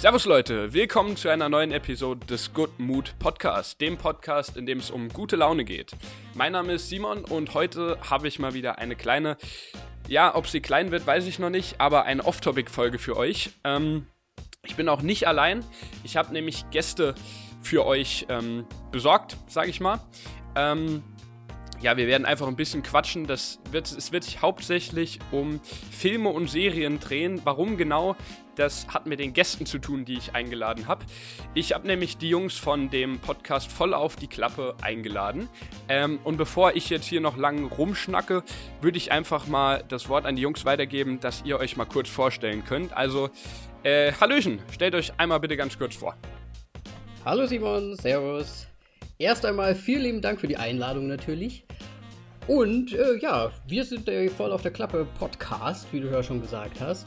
Servus Leute, willkommen zu einer neuen Episode des Good Mood Podcast, dem Podcast, in dem es um gute Laune geht. Mein Name ist Simon und heute habe ich mal wieder eine kleine, ja, ob sie klein wird, weiß ich noch nicht, aber eine Off-Topic-Folge für euch. Ähm, ich bin auch nicht allein, ich habe nämlich Gäste für euch ähm, besorgt, sage ich mal. Ähm, ja, wir werden einfach ein bisschen quatschen. Das wird, es wird sich hauptsächlich um Filme und Serien drehen. Warum genau? Das hat mit den Gästen zu tun, die ich eingeladen habe. Ich habe nämlich die Jungs von dem Podcast voll auf die Klappe eingeladen. Ähm, und bevor ich jetzt hier noch lang rumschnacke, würde ich einfach mal das Wort an die Jungs weitergeben, dass ihr euch mal kurz vorstellen könnt. Also, äh, Hallöchen, stellt euch einmal bitte ganz kurz vor. Hallo Simon, Servus. Erst einmal vielen lieben Dank für die Einladung natürlich. Und äh, ja, wir sind der Voll auf der Klappe Podcast, wie du ja schon gesagt hast.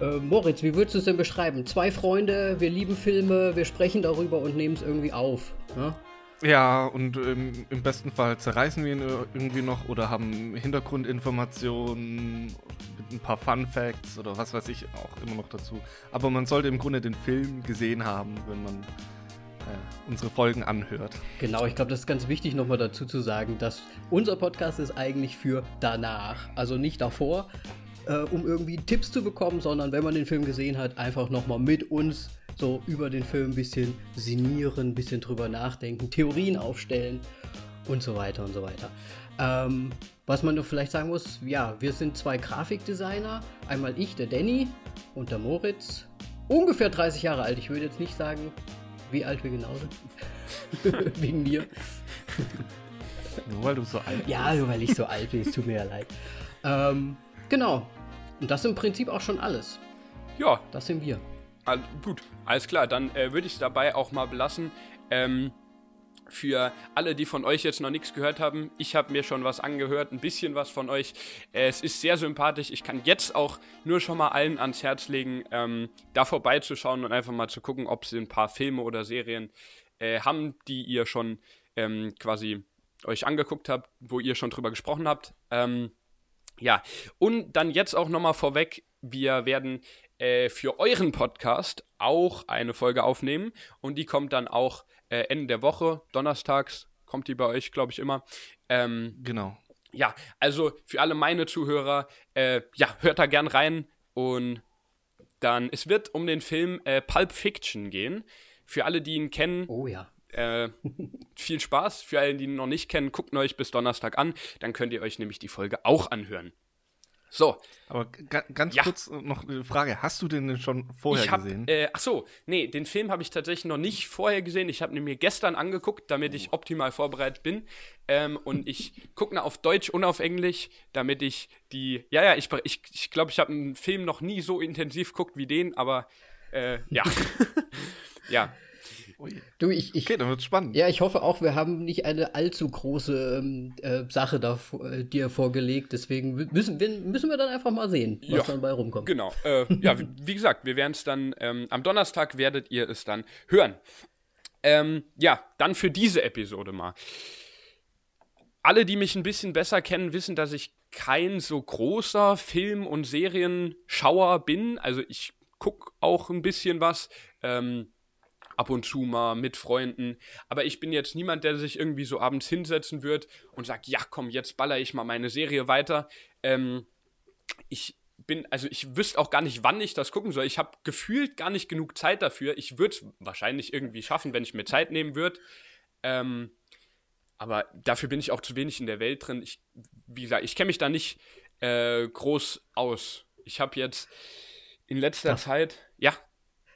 Äh, Moritz, wie würdest du es denn beschreiben? Zwei Freunde, wir lieben Filme, wir sprechen darüber und nehmen es irgendwie auf. Ne? Ja, und ähm, im besten Fall zerreißen wir ihn irgendwie noch oder haben Hintergrundinformationen mit ein paar Fun Facts oder was weiß ich auch immer noch dazu. Aber man sollte im Grunde den Film gesehen haben, wenn man äh, unsere Folgen anhört. Genau, ich glaube, das ist ganz wichtig nochmal dazu zu sagen, dass unser Podcast ist eigentlich für danach, also nicht davor, äh, um irgendwie Tipps zu bekommen, sondern wenn man den Film gesehen hat, einfach nochmal mit uns so über den Film ein bisschen sinnieren, ein bisschen drüber nachdenken, Theorien aufstellen und so weiter und so weiter. Ähm, was man nur vielleicht sagen muss, ja, wir sind zwei Grafikdesigner. Einmal ich, der Danny und der Moritz. Ungefähr 30 Jahre alt. Ich würde jetzt nicht sagen, wie alt wir genau sind. Wegen mir. Nur weil du so alt bist. Ja, nur weil ich so alt bin, es tut mir ja leid. Ähm, genau. Und das ist im Prinzip auch schon alles. Ja. Das sind wir. All, gut, alles klar. Dann äh, würde ich es dabei auch mal belassen. Ähm, für alle, die von euch jetzt noch nichts gehört haben, ich habe mir schon was angehört, ein bisschen was von euch. Es ist sehr sympathisch. Ich kann jetzt auch nur schon mal allen ans Herz legen, ähm, da vorbeizuschauen und einfach mal zu gucken, ob sie ein paar Filme oder Serien äh, haben, die ihr schon ähm, quasi euch angeguckt habt, wo ihr schon drüber gesprochen habt. Ähm, ja, und dann jetzt auch nochmal vorweg, wir werden äh, für euren Podcast auch eine Folge aufnehmen und die kommt dann auch äh, Ende der Woche, donnerstags, kommt die bei euch, glaube ich, immer. Ähm, genau. Ja, also für alle meine Zuhörer, äh, ja, hört da gern rein und dann, es wird um den Film äh, Pulp Fiction gehen. Für alle, die ihn kennen, Oh ja. Äh, viel Spaß. Für alle, die ihn noch nicht kennen, guckt euch bis Donnerstag an. Dann könnt ihr euch nämlich die Folge auch anhören. So, Aber ga ganz Ja. kurz noch eine Frage. Hast du den denn schon vorher habe, gesehen? äh, ach so, nee, den Film habe ich tatsächlich noch nicht vorher gesehen. Ich habe ihn mir gestern angeguckt, damit ich optimal vorbereitet bin. Ähm, und ich gucke auf Deutsch und auf Englisch, damit ich die, ja, ja, ich glaube, ich, ich, glaub, ich habe einen Film noch nie so intensiv geguckt wie den, aber äh, ja, ja. Du, ich, ich, Okay, dann wird spannend. ja, ich hoffe auch, wir haben nicht eine allzu große ähm, äh, Sache da äh, dir vorgelegt. Deswegen müssen wir, müssen wir dann einfach mal sehen, was Ja. dann bei rumkommt. Genau. Äh, ja, wie, wie gesagt, wir werden es dann, ähm, am Donnerstag werdet ihr es dann hören. Ähm, ja, dann für diese Episode mal. Alle, die mich ein bisschen besser kennen, wissen, dass ich kein so großer Film- und Serienschauer bin. Also ich gucke auch ein bisschen was. Ähm, ab und zu mal mit Freunden. Aber ich bin jetzt niemand, der sich irgendwie so abends hinsetzen wird und sagt, ja komm, jetzt baller ich mal meine Serie weiter. Ähm, ich bin, also ich wüsste auch gar nicht, wann ich das gucken soll. Ich habe gefühlt gar nicht genug Zeit dafür. Ich würde es wahrscheinlich irgendwie schaffen, wenn ich mir Zeit nehmen würde. Ähm, aber dafür bin ich auch zu wenig in der Welt drin. Ich, wie gesagt, ich kenne mich da nicht äh, groß aus. Ich habe jetzt in letzter Das- Zeit, ja,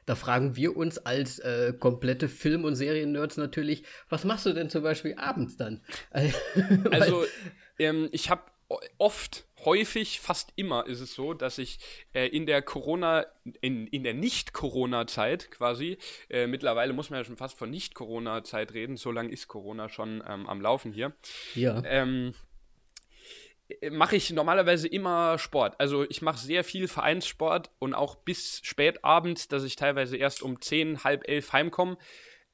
Da fragen wir uns als äh, komplette Film- und Serien-Nerds natürlich, was machst du denn zum Beispiel abends dann? Also, ähm, ich habe oft, häufig, fast immer ist es so, dass ich äh, in der Corona, in, in der Nicht-Corona-Zeit quasi, äh, mittlerweile muss man ja schon fast von Nicht-Corona-Zeit reden, so lange ist Corona schon ähm, am Laufen hier, ja. ähm, äh, mache ich normalerweise immer Sport. Also ich mache sehr viel Vereinssport und auch bis spät abends, dass ich teilweise erst um 10, halb elf heimkomme.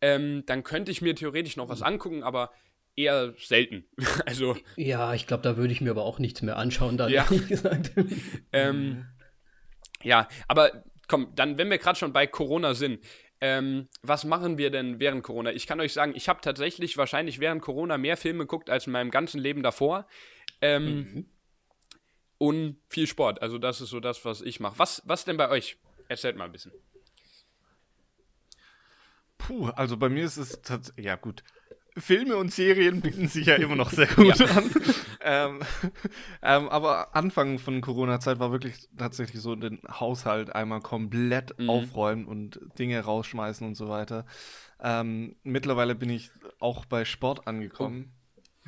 Ähm, dann könnte ich mir theoretisch noch was angucken, aber eher selten. also Ja, ich glaube, da würde ich mir aber auch nichts mehr anschauen, dann Ja. ehrlich gesagt. Ähm, ja, aber komm, dann, wenn wir gerade schon bei Corona sind, ähm, was machen wir denn während Corona? Ich kann euch sagen, ich habe tatsächlich wahrscheinlich während Corona mehr Filme geguckt als in meinem ganzen Leben davor. Ähm, mhm. Und viel Sport. Also, das ist so das, was ich mache. Was, was denn bei euch? Erzählt mal ein bisschen. Puh, also bei mir ist es tatsächlich, ja gut, Filme und Serien bieten sich ja immer noch sehr gut ja. an. ähm, ähm, aber Anfang von Corona-Zeit war wirklich tatsächlich so den Haushalt einmal komplett mhm. aufräumen und Dinge rausschmeißen und so weiter. Ähm, mittlerweile bin ich auch bei Sport angekommen.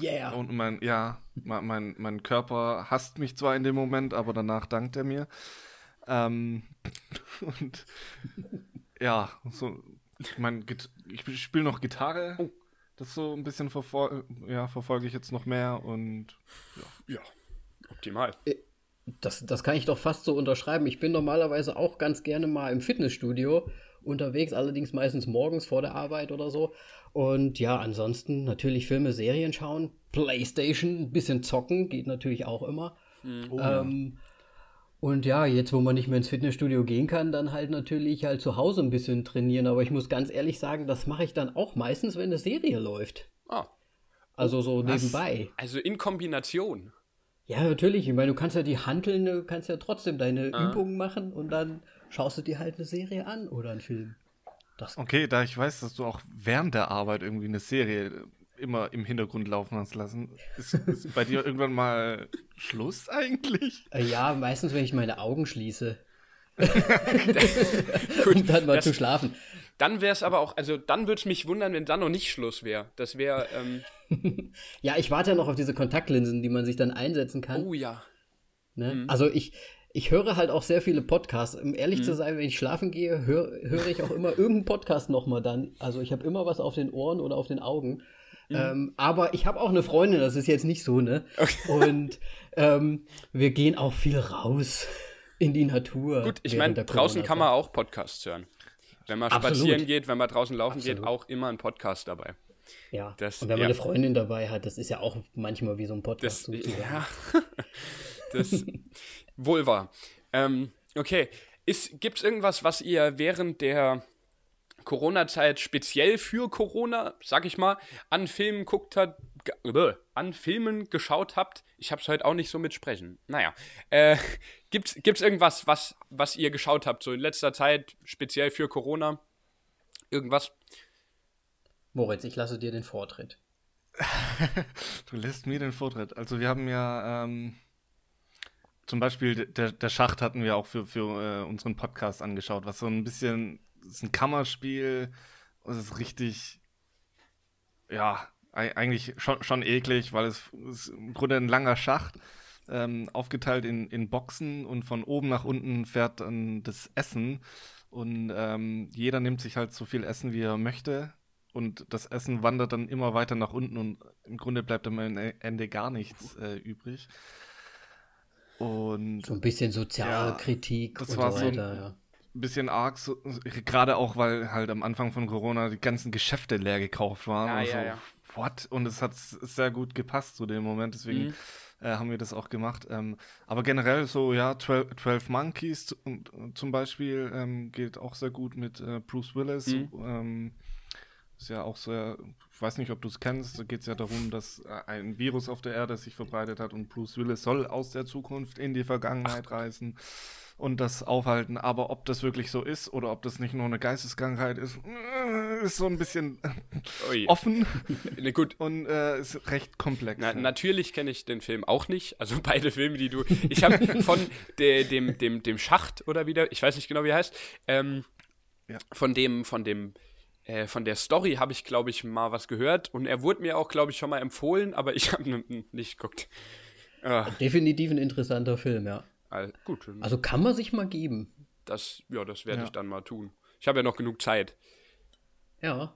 Yeah. Und mein, ja, mein, mein Körper hasst mich zwar in dem Moment, aber danach dankt er mir. Ähm, und ja, so, ich meine, ich spiele noch Gitarre. Oh das so ein bisschen verfol ja, verfolge ich jetzt noch mehr und ja. ja, optimal. Äh, das, das kann ich doch fast so unterschreiben. Ich bin normalerweise auch ganz gerne mal im Fitnessstudio unterwegs, allerdings meistens morgens vor der Arbeit oder so. Und ja, ansonsten natürlich Filme, Serien schauen, Playstation, ein bisschen zocken, geht natürlich auch immer. Mhm. Oh, ähm, und ja, jetzt, wo man nicht mehr ins Fitnessstudio gehen kann, dann halt natürlich halt zu Hause ein bisschen trainieren. Aber ich muss ganz ehrlich sagen, das mache ich dann auch meistens, wenn eine Serie läuft. Ah. Also so Was? nebenbei. Also in Kombination. Ja, natürlich. Ich meine, du kannst ja die Handeln, du kannst ja trotzdem deine ah. Übungen machen und dann schaust du dir halt eine Serie an oder einen Film. Das okay, da ich weiß, dass du auch während der Arbeit irgendwie eine Serie immer im Hintergrund laufen hast lassen. Ist, ist bei dir irgendwann mal Schluss eigentlich? Äh, ja, meistens, wenn ich meine Augen schließe. Gut, um dann mal das, zu schlafen. Dann wäre es aber auch, also dann würde es mich wundern, wenn dann noch nicht Schluss wäre. Das wäre. Ähm ja, ich warte ja noch auf diese Kontaktlinsen, die man sich dann einsetzen kann. Oh ja. Ne? Mhm. Also ich, ich höre halt auch sehr viele Podcasts. Um ehrlich mhm. zu sein, wenn ich schlafen gehe, höre hör ich auch immer irgendeinen Podcast nochmal dann. Also ich habe immer was auf den Ohren oder auf den Augen. Mhm. Ähm, aber ich habe auch eine Freundin, das ist jetzt nicht so, ne? Okay. Und ähm, wir gehen auch viel raus in die Natur. Gut, ich meine, draußen kann man auch Podcasts hören. Wenn man Absolut. spazieren geht, wenn man draußen laufen Absolut. geht, auch immer ein Podcast dabei. Ja, das, und wenn man ja. eine Freundin dabei hat, das ist ja auch manchmal wie so ein Podcast. Das, ja, das wohl wahr. Ähm, okay, gibt es irgendwas, was ihr während der Corona-Zeit speziell für Corona, sag ich mal, an Filmen guckt hat, an Filmen geschaut habt. Ich hab's heute auch nicht so mit sprechen. Naja, äh, gibt's, gibt's irgendwas, was, was ihr geschaut habt, so in letzter Zeit, speziell für Corona? Irgendwas? Moritz, ich lasse dir den Vortritt. du lässt mir den Vortritt. Also wir haben ja ähm, zum Beispiel der, der Schacht hatten wir auch für, für äh, unseren Podcast angeschaut, was so ein bisschen ist ein Kammerspiel es ist richtig, ja, eigentlich schon, schon eklig, weil es, es ist im Grunde ein langer Schacht, ähm, aufgeteilt in, in Boxen und von oben nach unten fährt dann das Essen und ähm, jeder nimmt sich halt so viel Essen, wie er möchte und das Essen wandert dann immer weiter nach unten und im Grunde bleibt am Ende gar nichts äh, übrig. Und so ein bisschen Sozialkritik ja, und so weiter, so ein, ja ein bisschen arg, so, gerade auch, weil halt am Anfang von Corona die ganzen Geschäfte leer gekauft waren. Ja, und ja, ja. What? Und es hat sehr gut gepasst zu dem Moment, deswegen mhm. äh, haben wir das auch gemacht. Ähm, aber generell so, ja, 12, 12 Monkeys zum Beispiel ähm, geht auch sehr gut mit äh, Bruce Willis. Mhm. Ähm, ist ja auch sehr, weiß nicht, ob du es kennst, da geht es ja darum, dass äh, ein Virus auf der Erde sich verbreitet hat und Bruce Willis soll aus der Zukunft in die Vergangenheit Ach. reisen und das aufhalten. Aber ob das wirklich so ist oder ob das nicht nur eine Geisteskrankheit ist, äh, ist so ein bisschen Ui. offen. ne, gut. Und äh, ist recht komplex. Na, natürlich kenne ich den Film auch nicht. Also beide Filme, die du. Ich habe von de, dem, dem, dem Schacht oder wieder, ich weiß nicht genau, wie er heißt, ähm, ja. von dem, von dem äh, von der Story habe ich, glaube ich, mal was gehört und er wurde mir auch, glaube ich, schon mal empfohlen, aber ich habe nicht geguckt. Ah. Definitiv ein interessanter Film, ja. Also, gut. Also kann man sich mal geben. Das, ja, das werde ja. ich dann mal tun. Ich habe ja noch genug Zeit. Ja.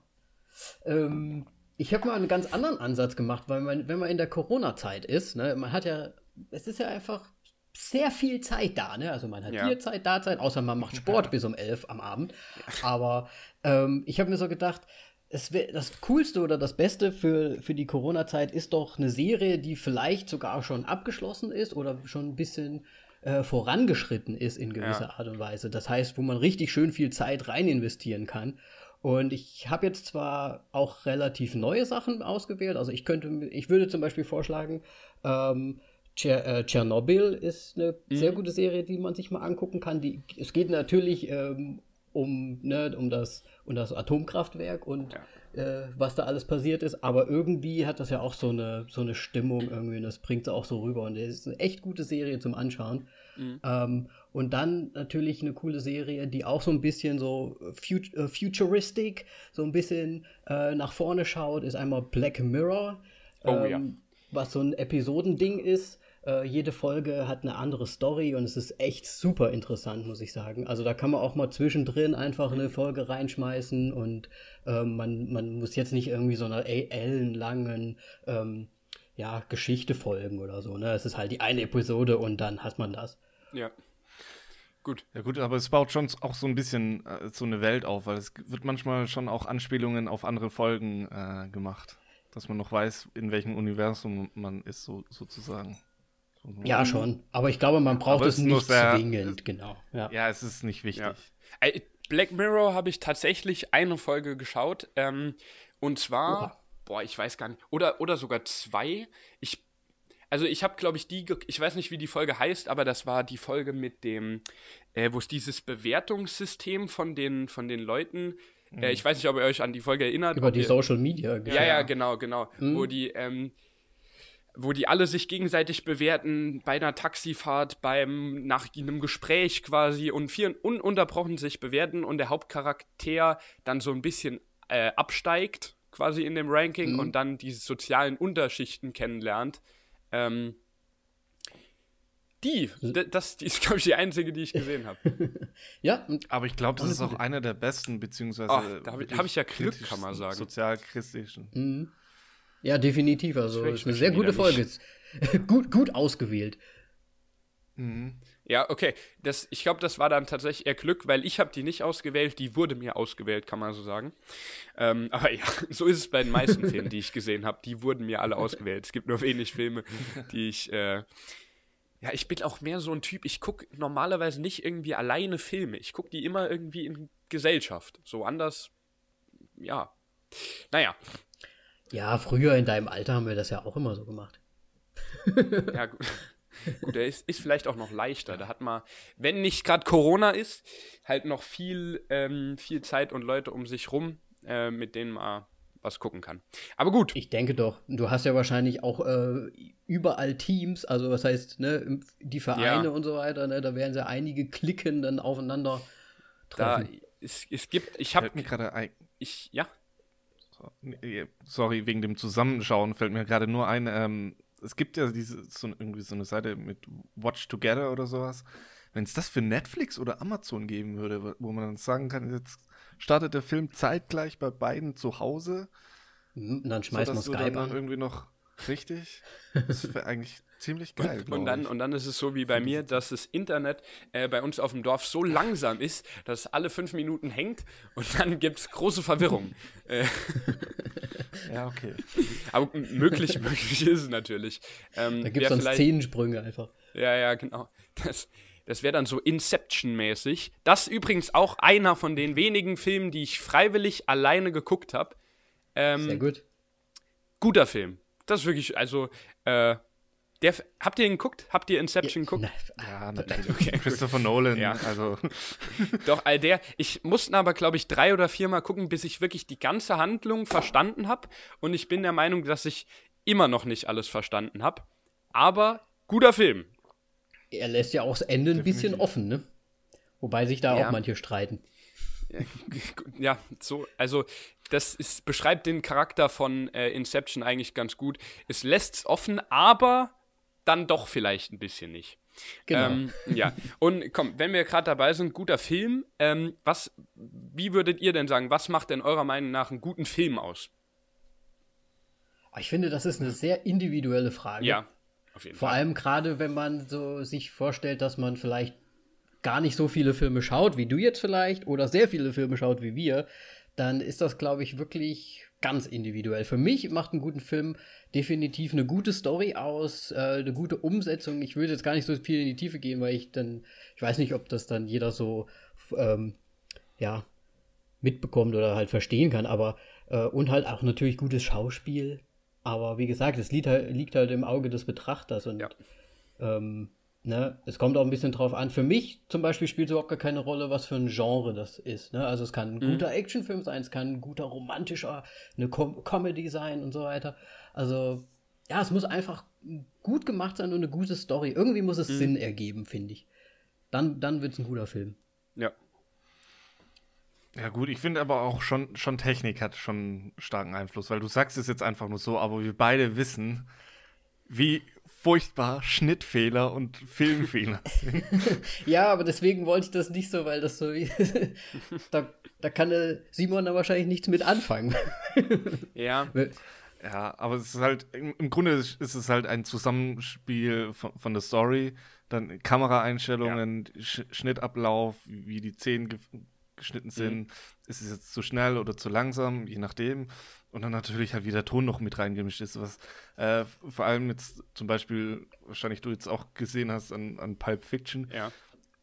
Ähm, ich habe mal einen ganz anderen Ansatz gemacht, weil man, wenn man in der Corona-Zeit ist, ne, man hat ja, es ist ja einfach sehr viel Zeit da, ne? Also man hat ja. hier Zeit, da Zeit, außer man macht Sport ja. bis um elf am Abend. Ja. Aber ähm, ich habe mir so gedacht, es wär, das Coolste oder das Beste für, für die Corona-Zeit ist doch eine Serie, die vielleicht sogar schon abgeschlossen ist oder schon ein bisschen äh, vorangeschritten ist in gewisser. Art und Weise. Das heißt, wo man richtig schön viel Zeit rein investieren kann. Und ich habe jetzt zwar auch relativ neue Sachen ausgewählt. Also ich könnte, ich würde zum Beispiel vorschlagen, ähm, äh, Tschernobyl ist eine mhm. sehr gute Serie, die man sich mal angucken kann. Die, es geht natürlich ähm, um, ne, um, das, um das Atomkraftwerk und ja. äh, was da alles passiert ist, aber irgendwie hat das ja auch so eine, so eine Stimmung irgendwie und das bringt es auch so rüber und es ist eine echt gute Serie zum Anschauen. Mhm. Ähm, und dann natürlich eine coole Serie, die auch so ein bisschen so fut uh, futuristic, so ein bisschen äh, nach vorne schaut, ist einmal Black Mirror. Oh, ähm, ja. Was so ein Episodending ist, äh, jede Folge hat eine andere Story und es ist echt super interessant, muss ich sagen. Also da kann man auch mal zwischendrin einfach eine Folge reinschmeißen und ähm, man, man muss jetzt nicht irgendwie so einer ellenlangen ähm, ja, Geschichte folgen oder so. Ne? Es ist halt die eine Episode und dann hat man das. Ja. Gut. Ja gut, aber es baut schon auch so ein bisschen äh, so eine Welt auf, weil es wird manchmal schon auch Anspielungen auf andere Folgen äh, gemacht, dass man noch weiß, in welchem Universum man ist, so, sozusagen. Ja, schon. Aber ich glaube, man braucht es nicht sehr, zwingend, genau. Ja. ja. es ist nicht wichtig. Ja. Black Mirror habe ich tatsächlich eine Folge geschaut. Ähm, und zwar, Oha. boah, ich weiß gar nicht, oder, oder sogar zwei. Ich, also ich habe, glaube ich, die, ich weiß nicht, wie die Folge heißt, aber das war die Folge mit dem, äh, wo es dieses Bewertungssystem von den, von den Leuten äh, mhm. ich weiß nicht, ob ihr euch an die Folge erinnert. Über die ihr, Social Media. Ja, ja, genau, genau. Mhm. Wo die, ähm, wo die alle sich gegenseitig bewerten bei einer Taxifahrt, beim nach einem Gespräch quasi und vier ununterbrochen sich bewerten und der Hauptcharakter dann so ein bisschen äh, absteigt quasi in dem Ranking mhm. und dann diese sozialen Unterschichten kennenlernt. Ähm, die, das die ist, glaube ich, die einzige, die ich gesehen habe. ja, aber ich glaube, das ist auch einer der besten, beziehungsweise. Ach, da habe ich, hab ich, ja Glück, kann man sagen. Sozialchristlichen. Mhm. Ja, definitiv. Also ist eine sehr gute Folge. gut, gut ausgewählt. Mhm. Ja, okay. Das, ich glaube, das war dann tatsächlich eher Glück, weil ich habe die nicht ausgewählt, die wurde mir ausgewählt, kann man so sagen. Ähm, aber ja, so ist es bei den meisten Filmen, die ich gesehen habe. Die wurden mir alle ausgewählt. Es gibt nur wenig Filme, die ich. Äh, ja, ich bin auch mehr so ein Typ, ich gucke normalerweise nicht irgendwie alleine Filme. Ich gucke die immer irgendwie in Gesellschaft. So anders, ja. Naja, ja, früher in deinem Alter haben wir das ja auch immer so gemacht. ja, gut. Gut, der ist, ist vielleicht auch noch leichter. Da hat man, wenn nicht gerade Corona ist, halt noch viel, ähm, viel Zeit und Leute um sich rum, äh, mit denen man was gucken kann. Aber gut. Ich denke doch. Du hast ja wahrscheinlich auch äh, überall Teams, also was heißt, ne, die Vereine ja. und so weiter, ne, da werden ja einige Klicken dann aufeinander treffen. Da, es, es gibt, ich habe mir gerade ein. Ich, ja. Sorry, wegen dem Zusammenschauen fällt mir gerade nur ein, ähm, es gibt ja diese, so, irgendwie so eine Seite mit Watch Together oder sowas. Wenn es das für Netflix oder Amazon geben würde, wo man dann sagen kann, jetzt startet der Film zeitgleich bei beiden zu Hause. Mhm, und dann schmeißt man Skype an. irgendwie noch richtig. Das wäre eigentlich ziemlich geil. Und, und, dann, und dann ist es so wie bei mir, dass das Internet äh, bei uns auf dem Dorf so langsam ist, dass es alle fünf Minuten hängt und dann gibt es große Verwirrung. Äh, ja, okay. Aber möglich, möglich ist es natürlich. Ähm, da gibt es dann Szenensprünge einfach. Ja, ja, genau. Das, das wäre dann so Inception-mäßig. Das ist übrigens auch einer von den wenigen Filmen, die ich freiwillig alleine geguckt habe. Ähm, Sehr gut. Guter Film. Das ist wirklich, also, äh, der, habt ihr ihn geguckt? Habt ihr Inception geguckt? Ja, natürlich. Okay, Christopher Nolan. Ja. Also. Doch, all der. Ich musste aber, glaube ich, drei oder viermal gucken, bis ich wirklich die ganze Handlung verstanden habe. Und ich bin der Meinung, dass ich immer noch nicht alles verstanden habe. Aber guter Film. Er lässt ja auch das Ende ein bisschen offen, ne? Wobei sich da ja. auch manche streiten. Ja, so, also das ist, beschreibt den Charakter von äh, Inception eigentlich ganz gut. Es lässt es offen, aber dann doch vielleicht ein bisschen nicht. Genau. Ähm, ja, und komm, wenn wir gerade dabei sind, guter Film. Ähm, was, wie würdet ihr denn sagen, was macht denn eurer Meinung nach einen guten Film aus? Ich finde, das ist eine sehr individuelle Frage. Ja, auf jeden Vor Fall. Vor allem gerade, wenn man so sich vorstellt, dass man vielleicht gar nicht so viele Filme schaut, wie du jetzt vielleicht, oder sehr viele Filme schaut wie wir, dann ist das, glaube ich, wirklich ganz individuell. Für mich macht einen guten Film definitiv eine gute Story aus, äh, eine gute Umsetzung. Ich würde jetzt gar nicht so viel in die Tiefe gehen, weil ich dann, ich weiß nicht, ob das dann jeder so, ähm, ja, mitbekommt oder halt verstehen kann, aber äh, und halt auch natürlich gutes Schauspiel. Aber wie gesagt, es liegt halt, liegt halt im Auge des Betrachters und Ja. ähm, ne, es kommt auch ein bisschen drauf an. Für mich zum Beispiel spielt es überhaupt gar keine Rolle, was für ein Genre das ist. Ne? Also es kann ein Mhm. guter Actionfilm sein, es kann ein guter romantischer, eine Com Comedy sein und so weiter. Also ja, es muss einfach gut gemacht sein und eine gute Story. Irgendwie muss es Mhm. Sinn ergeben, finde ich. Dann, dann wird es ein guter Film. Ja. Ja gut, ich finde aber auch schon, schon Technik hat schon einen starken Einfluss, weil du sagst es jetzt einfach nur so, aber wir beide wissen, wie furchtbar Schnittfehler und Filmfehler sind. Ja, aber deswegen wollte ich das nicht so, weil das so. da, da kann der Simon da wahrscheinlich nichts mit anfangen. Ja. Ja, aber es ist halt, im, im Grunde ist ist es halt ein Zusammenspiel von, von der Story, dann Kameraeinstellungen, Sch Schnittablauf, wie die Szenen ge geschnitten sind. Ist es jetzt zu schnell oder zu langsam, je nachdem. Und dann natürlich halt wie der Ton noch mit reingemischt ist, was äh, vor allem jetzt zum Beispiel, wahrscheinlich du jetzt auch gesehen hast an, an Pulp Fiction, Ja.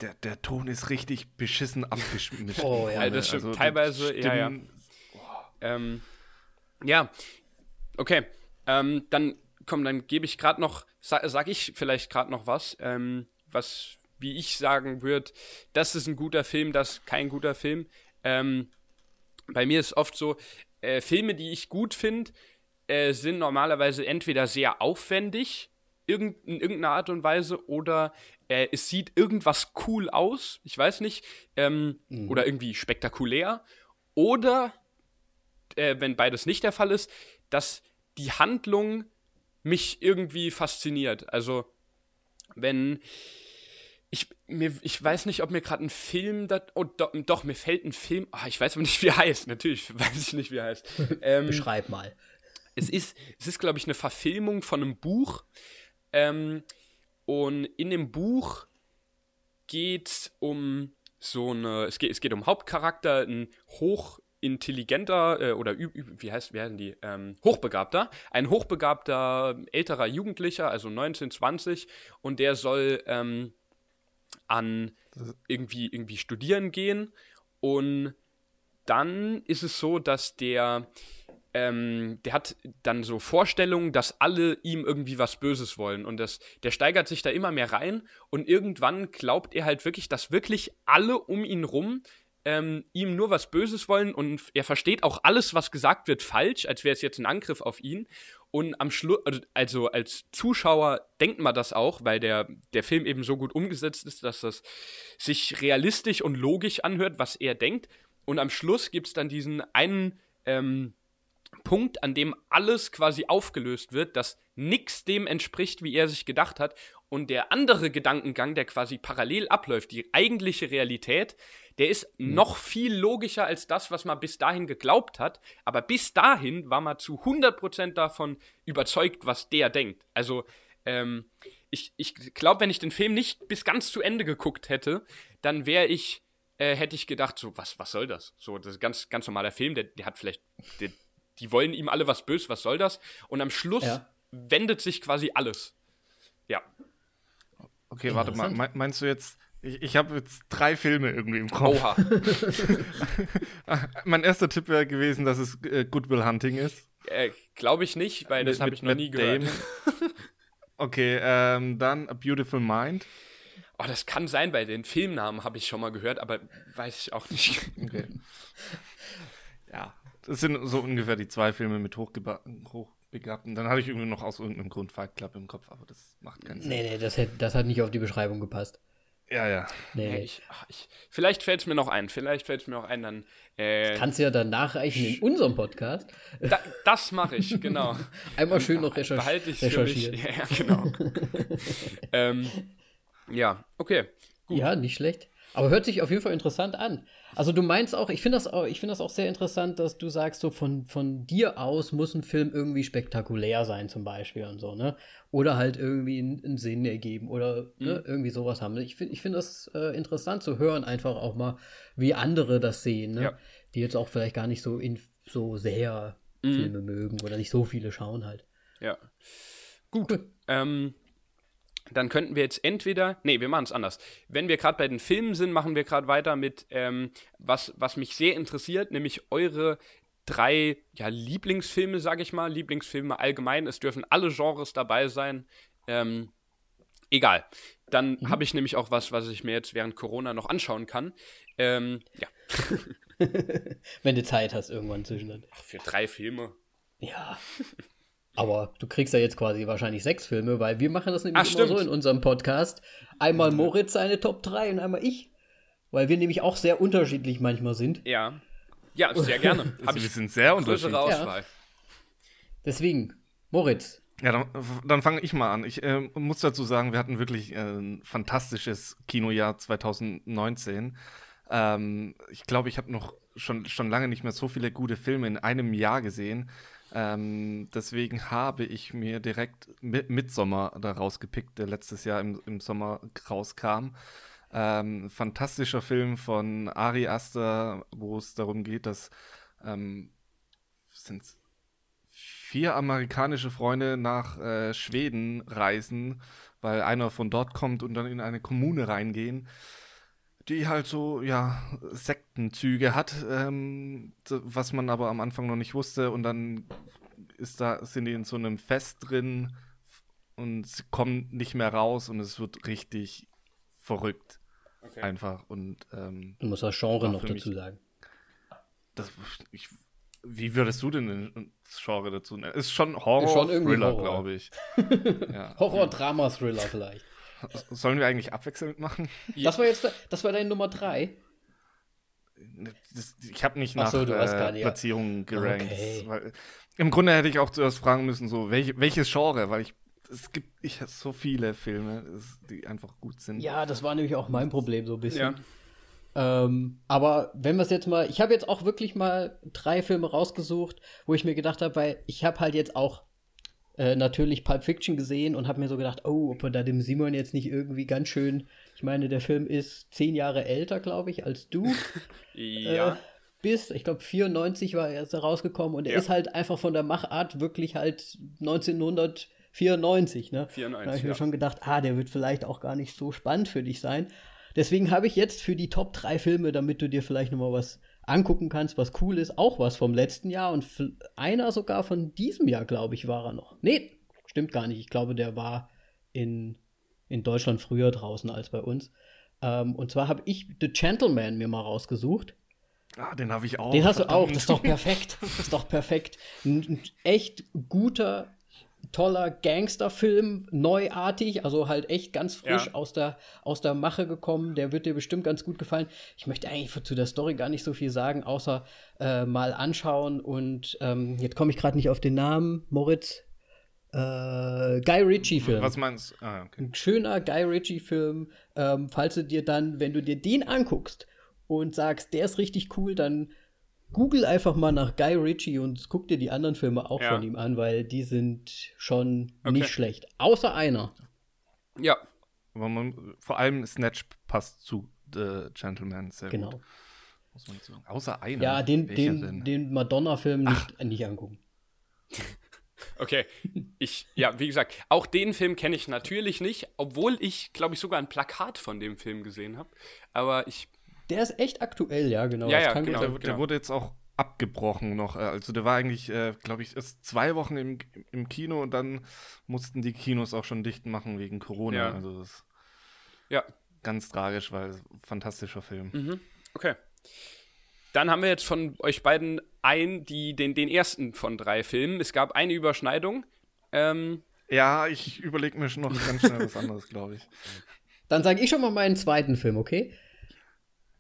der, der Ton ist richtig beschissen abgemischt. Oh, ja. Ja, das stimmt. Also, Teilweise, ja, ja. Stimmen- Ähm, ja, okay. Ähm, dann, komm, dann gebe ich gerade noch, sa sag ich vielleicht gerade noch was, ähm, was, wie ich sagen würde, das ist ein guter Film, das ist kein guter Film. Ähm, bei mir ist oft so, äh, Filme, die ich gut finde, äh, sind normalerweise entweder sehr aufwendig, irgend, in irgendeiner Art und Weise, oder äh, es sieht irgendwas cool aus, ich weiß nicht, ähm, oder irgendwie spektakulär, oder äh, wenn beides nicht der Fall ist, dass die Handlung mich irgendwie fasziniert. Also, wenn ich, mir, ich weiß nicht, ob mir gerade ein Film, dat, oh, do, doch, mir fällt ein Film, ah, ich weiß aber nicht, wie er heißt, natürlich weiß ich nicht, wie er heißt. Ähm, Beschreib mal. es ist, es ist glaube ich, eine Verfilmung von einem Buch. Ähm, und in dem Buch geht es um so eine, es geht, es geht um Hauptcharakter, ein hochintelligenter äh, oder wie heißt, wie heißen die? Ähm, hochbegabter, ein hochbegabter älterer Jugendlicher, also 19, 20, und der soll ähm, an irgendwie, irgendwie studieren gehen und dann ist es so, dass der, ähm, der hat dann so Vorstellungen, dass alle ihm irgendwie was Böses wollen. Und das, der steigert sich da immer mehr rein. Und irgendwann glaubt er halt wirklich, dass wirklich alle um ihn rum ähm, ihm nur was Böses wollen. Und er versteht auch alles, was gesagt wird, falsch, als wäre es jetzt ein Angriff auf ihn. Und am Schluss, also als Zuschauer denkt man das auch, weil der, der Film eben so gut umgesetzt ist, dass das sich realistisch und logisch anhört, was er denkt. Und am Schluss gibt es dann diesen einen ähm, Punkt, an dem alles quasi aufgelöst wird, dass nichts dem entspricht, wie er sich gedacht hat. Und der andere Gedankengang, der quasi parallel abläuft, die eigentliche Realität, der ist noch viel logischer als das, was man bis dahin geglaubt hat. Aber bis dahin war man zu 100% davon überzeugt, was der denkt. Also, ähm, ich, ich glaube, wenn ich den Film nicht bis ganz zu Ende geguckt hätte, dann wäre ich, äh, hätte ich gedacht, so, was, was soll das? So, das ist ein ganz, ganz normaler Film, der, der hat vielleicht, der, die wollen ihm alle was böse, was soll das? Und am Schluss Ja. wendet sich quasi alles. Ja. Okay, warte mal. Me- Meinst du jetzt, ich, ich habe jetzt drei Filme irgendwie im Kopf. Oha. mein erster Tipp wäre gewesen, dass es äh, Good Will Hunting ist. äh, Glaube ich nicht, weil das habe ich noch nie gehört. Okay, ähm, dann A Beautiful Mind. Oh, das kann sein, weil den Filmnamen habe ich schon mal gehört, aber weiß ich auch nicht. Okay. ja, das sind so ungefähr die zwei Filme mit Hochgeba Hochbegabten. Dann hatte ich irgendwie noch aus irgendeinem Grund Fight Club im Kopf, aber das macht keinen Sinn. Nee, nee, das, hätt, das hat nicht auf die Beschreibung gepasst. Ja, ja. Nee, Nee, ich, ach, ich, vielleicht fällt es mir noch ein. Vielleicht fällt es mir auch ein, dann. Äh, Kannst du ja dann nachreichen in unserem Podcast. da, das mache ich, genau. Einmal schön noch recherch Behalte ich für mich. recherchieren. Ja, genau. ähm, ja, okay. Gut. Ja, nicht schlecht. Aber hört sich auf jeden Fall interessant an. Also du meinst auch, ich finde das, auch, find das auch sehr interessant, dass du sagst, so von, von dir aus muss ein Film irgendwie spektakulär sein, zum Beispiel und so, ne? Oder halt irgendwie einen, einen Sinn ergeben oder mhm. ne, irgendwie sowas haben. Ich finde ich find das äh, interessant zu hören, einfach auch mal, wie andere das sehen, ne? Ja. Die jetzt auch vielleicht gar nicht so, in, so sehr mhm. Filme mögen oder nicht so viele schauen halt. Ja. Gut. Cool. Ähm, dann könnten wir jetzt entweder, nee, wir machen es anders. Wenn wir gerade bei den Filmen sind, machen wir gerade weiter mit, ähm, was, was mich sehr interessiert, nämlich eure drei ja, Lieblingsfilme, sage ich mal. Lieblingsfilme allgemein. Es dürfen alle Genres dabei sein. Ähm, egal. Dann mhm. habe ich nämlich auch was, was ich mir jetzt während Corona noch anschauen kann. Ähm, ja. Wenn du Zeit hast, irgendwann zwischendrin. Ach, für drei Filme. Ja. Aber du kriegst ja jetzt quasi wahrscheinlich sechs Filme, weil wir machen das nämlich Ach, immer stimmt. so in unserem Podcast. Einmal Moritz seine Top 3 und einmal ich. Weil wir nämlich auch sehr unterschiedlich manchmal sind. Ja. Ja, sehr gerne. also wir sind sehr unterschiedlich. Auswahl. Ja. Deswegen, Moritz. Ja, dann, dann fange ich mal an. Ich äh, muss dazu sagen, wir hatten wirklich äh, ein fantastisches Kinojahr 2019. Ähm, ich glaube, ich habe noch schon, schon lange nicht mehr so viele gute Filme in einem Jahr gesehen. Ähm, deswegen habe ich mir direkt Midsommer da rausgepickt, der letztes Jahr im, im Sommer rauskam. Ähm, fantastischer Film von Ari Aster, wo es darum geht, dass ähm, sind vier amerikanische Freunde nach äh, Schweden reisen, weil einer von dort kommt und dann in eine Kommune reingehen die halt so, ja, Sektenzüge hat, ähm, was man aber am Anfang noch nicht wusste. Und dann ist da, sind die in so einem Fest drin und sie kommen nicht mehr raus und es wird richtig verrückt. Okay. Einfach. Und, ähm, du musst das Genre noch dazu sagen. Das, ich, wie würdest du denn das Genre dazu nennen? Ist schon Horror-Thriller, glaube ich. ja. Horror-Drama-Thriller vielleicht. Sollen wir eigentlich abwechselnd machen? Das war jetzt, das war deine Nummer 3. ich habe nicht nach so, äh, Platzierungen gerankt. Okay. Weil, Im Grunde hätte ich auch zuerst fragen müssen, so welch, welches Genre, weil ich es gibt ich so viele Filme, die einfach gut sind. Ja, das war nämlich auch mein Problem so ein bisschen. Ja. Ähm, aber wenn wir es jetzt mal, ich habe jetzt auch wirklich mal drei Filme rausgesucht, wo ich mir gedacht habe, weil ich habe halt jetzt auch äh, natürlich Pulp Fiction gesehen und habe mir so gedacht, oh, ob er da dem Simon jetzt nicht irgendwie ganz schön, ich meine, der Film ist zehn Jahre älter, glaube ich, als du. ja. Äh, bist. Ich glaube, 94 war er erst rausgekommen und er ja. ist halt einfach von der Machart wirklich halt 1994, ne? 94, da habe ich mir ja. schon gedacht, ah, der wird vielleicht auch gar nicht so spannend für dich sein. Deswegen habe ich jetzt für die Top 3 Filme, damit du dir vielleicht nochmal was angucken kannst, was cool ist, auch was vom letzten Jahr und einer sogar von diesem Jahr, glaube ich, war er noch. Nee, stimmt gar nicht. Ich glaube, der war in, in Deutschland früher draußen als bei uns. Ähm, und zwar habe ich The Gentleman mir mal rausgesucht. Ah, den habe ich auch. Den hast du auch. Das ist doch perfekt. Das ist doch perfekt. Ein echt guter toller Gangsterfilm, neuartig, also halt echt ganz frisch ja. aus, der, aus der Mache gekommen. Der wird dir bestimmt ganz gut gefallen. Ich möchte eigentlich zu der Story gar nicht so viel sagen, außer äh, mal anschauen. Und ähm, jetzt komme ich gerade nicht auf den Namen, Moritz. Äh, Guy Ritchie-Film. Was meinst du? Ah, okay. Ein schöner Guy Ritchie-Film. Ähm, falls du dir dann, wenn du dir den anguckst und sagst, der ist richtig cool, dann Google einfach mal nach Guy Ritchie und guck dir die anderen Filme auch ja. von ihm an, weil die sind schon okay. nicht schlecht. Außer einer. Ja. Aber man, vor allem Snatch passt zu The Gentleman sehr genau. gut. Muss man sagen. Außer einer. Ja, den, den, den Madonna-Film nicht, nicht angucken. Okay, ich, ja, wie gesagt, auch den Film kenne ich natürlich nicht, obwohl ich, glaube ich, sogar ein Plakat von dem Film gesehen habe. Aber ich der ist echt aktuell, ja, genau. Ja, ja, genau, der, der genau. wurde jetzt auch abgebrochen noch. Äh, also der war eigentlich, äh, glaube ich, erst zwei Wochen im, im Kino und dann mussten die Kinos auch schon dicht machen wegen Corona. Ja. Also das ja. ganz tragisch, weil fantastischer Film. Mhm. Okay. Dann haben wir jetzt von euch beiden ein, die, den, den ersten von drei Filmen. Es gab eine Überschneidung. Ähm, ja, ich überlege mir schon noch ganz schnell was anderes, glaube ich. Dann sage ich schon mal meinen zweiten Film, okay?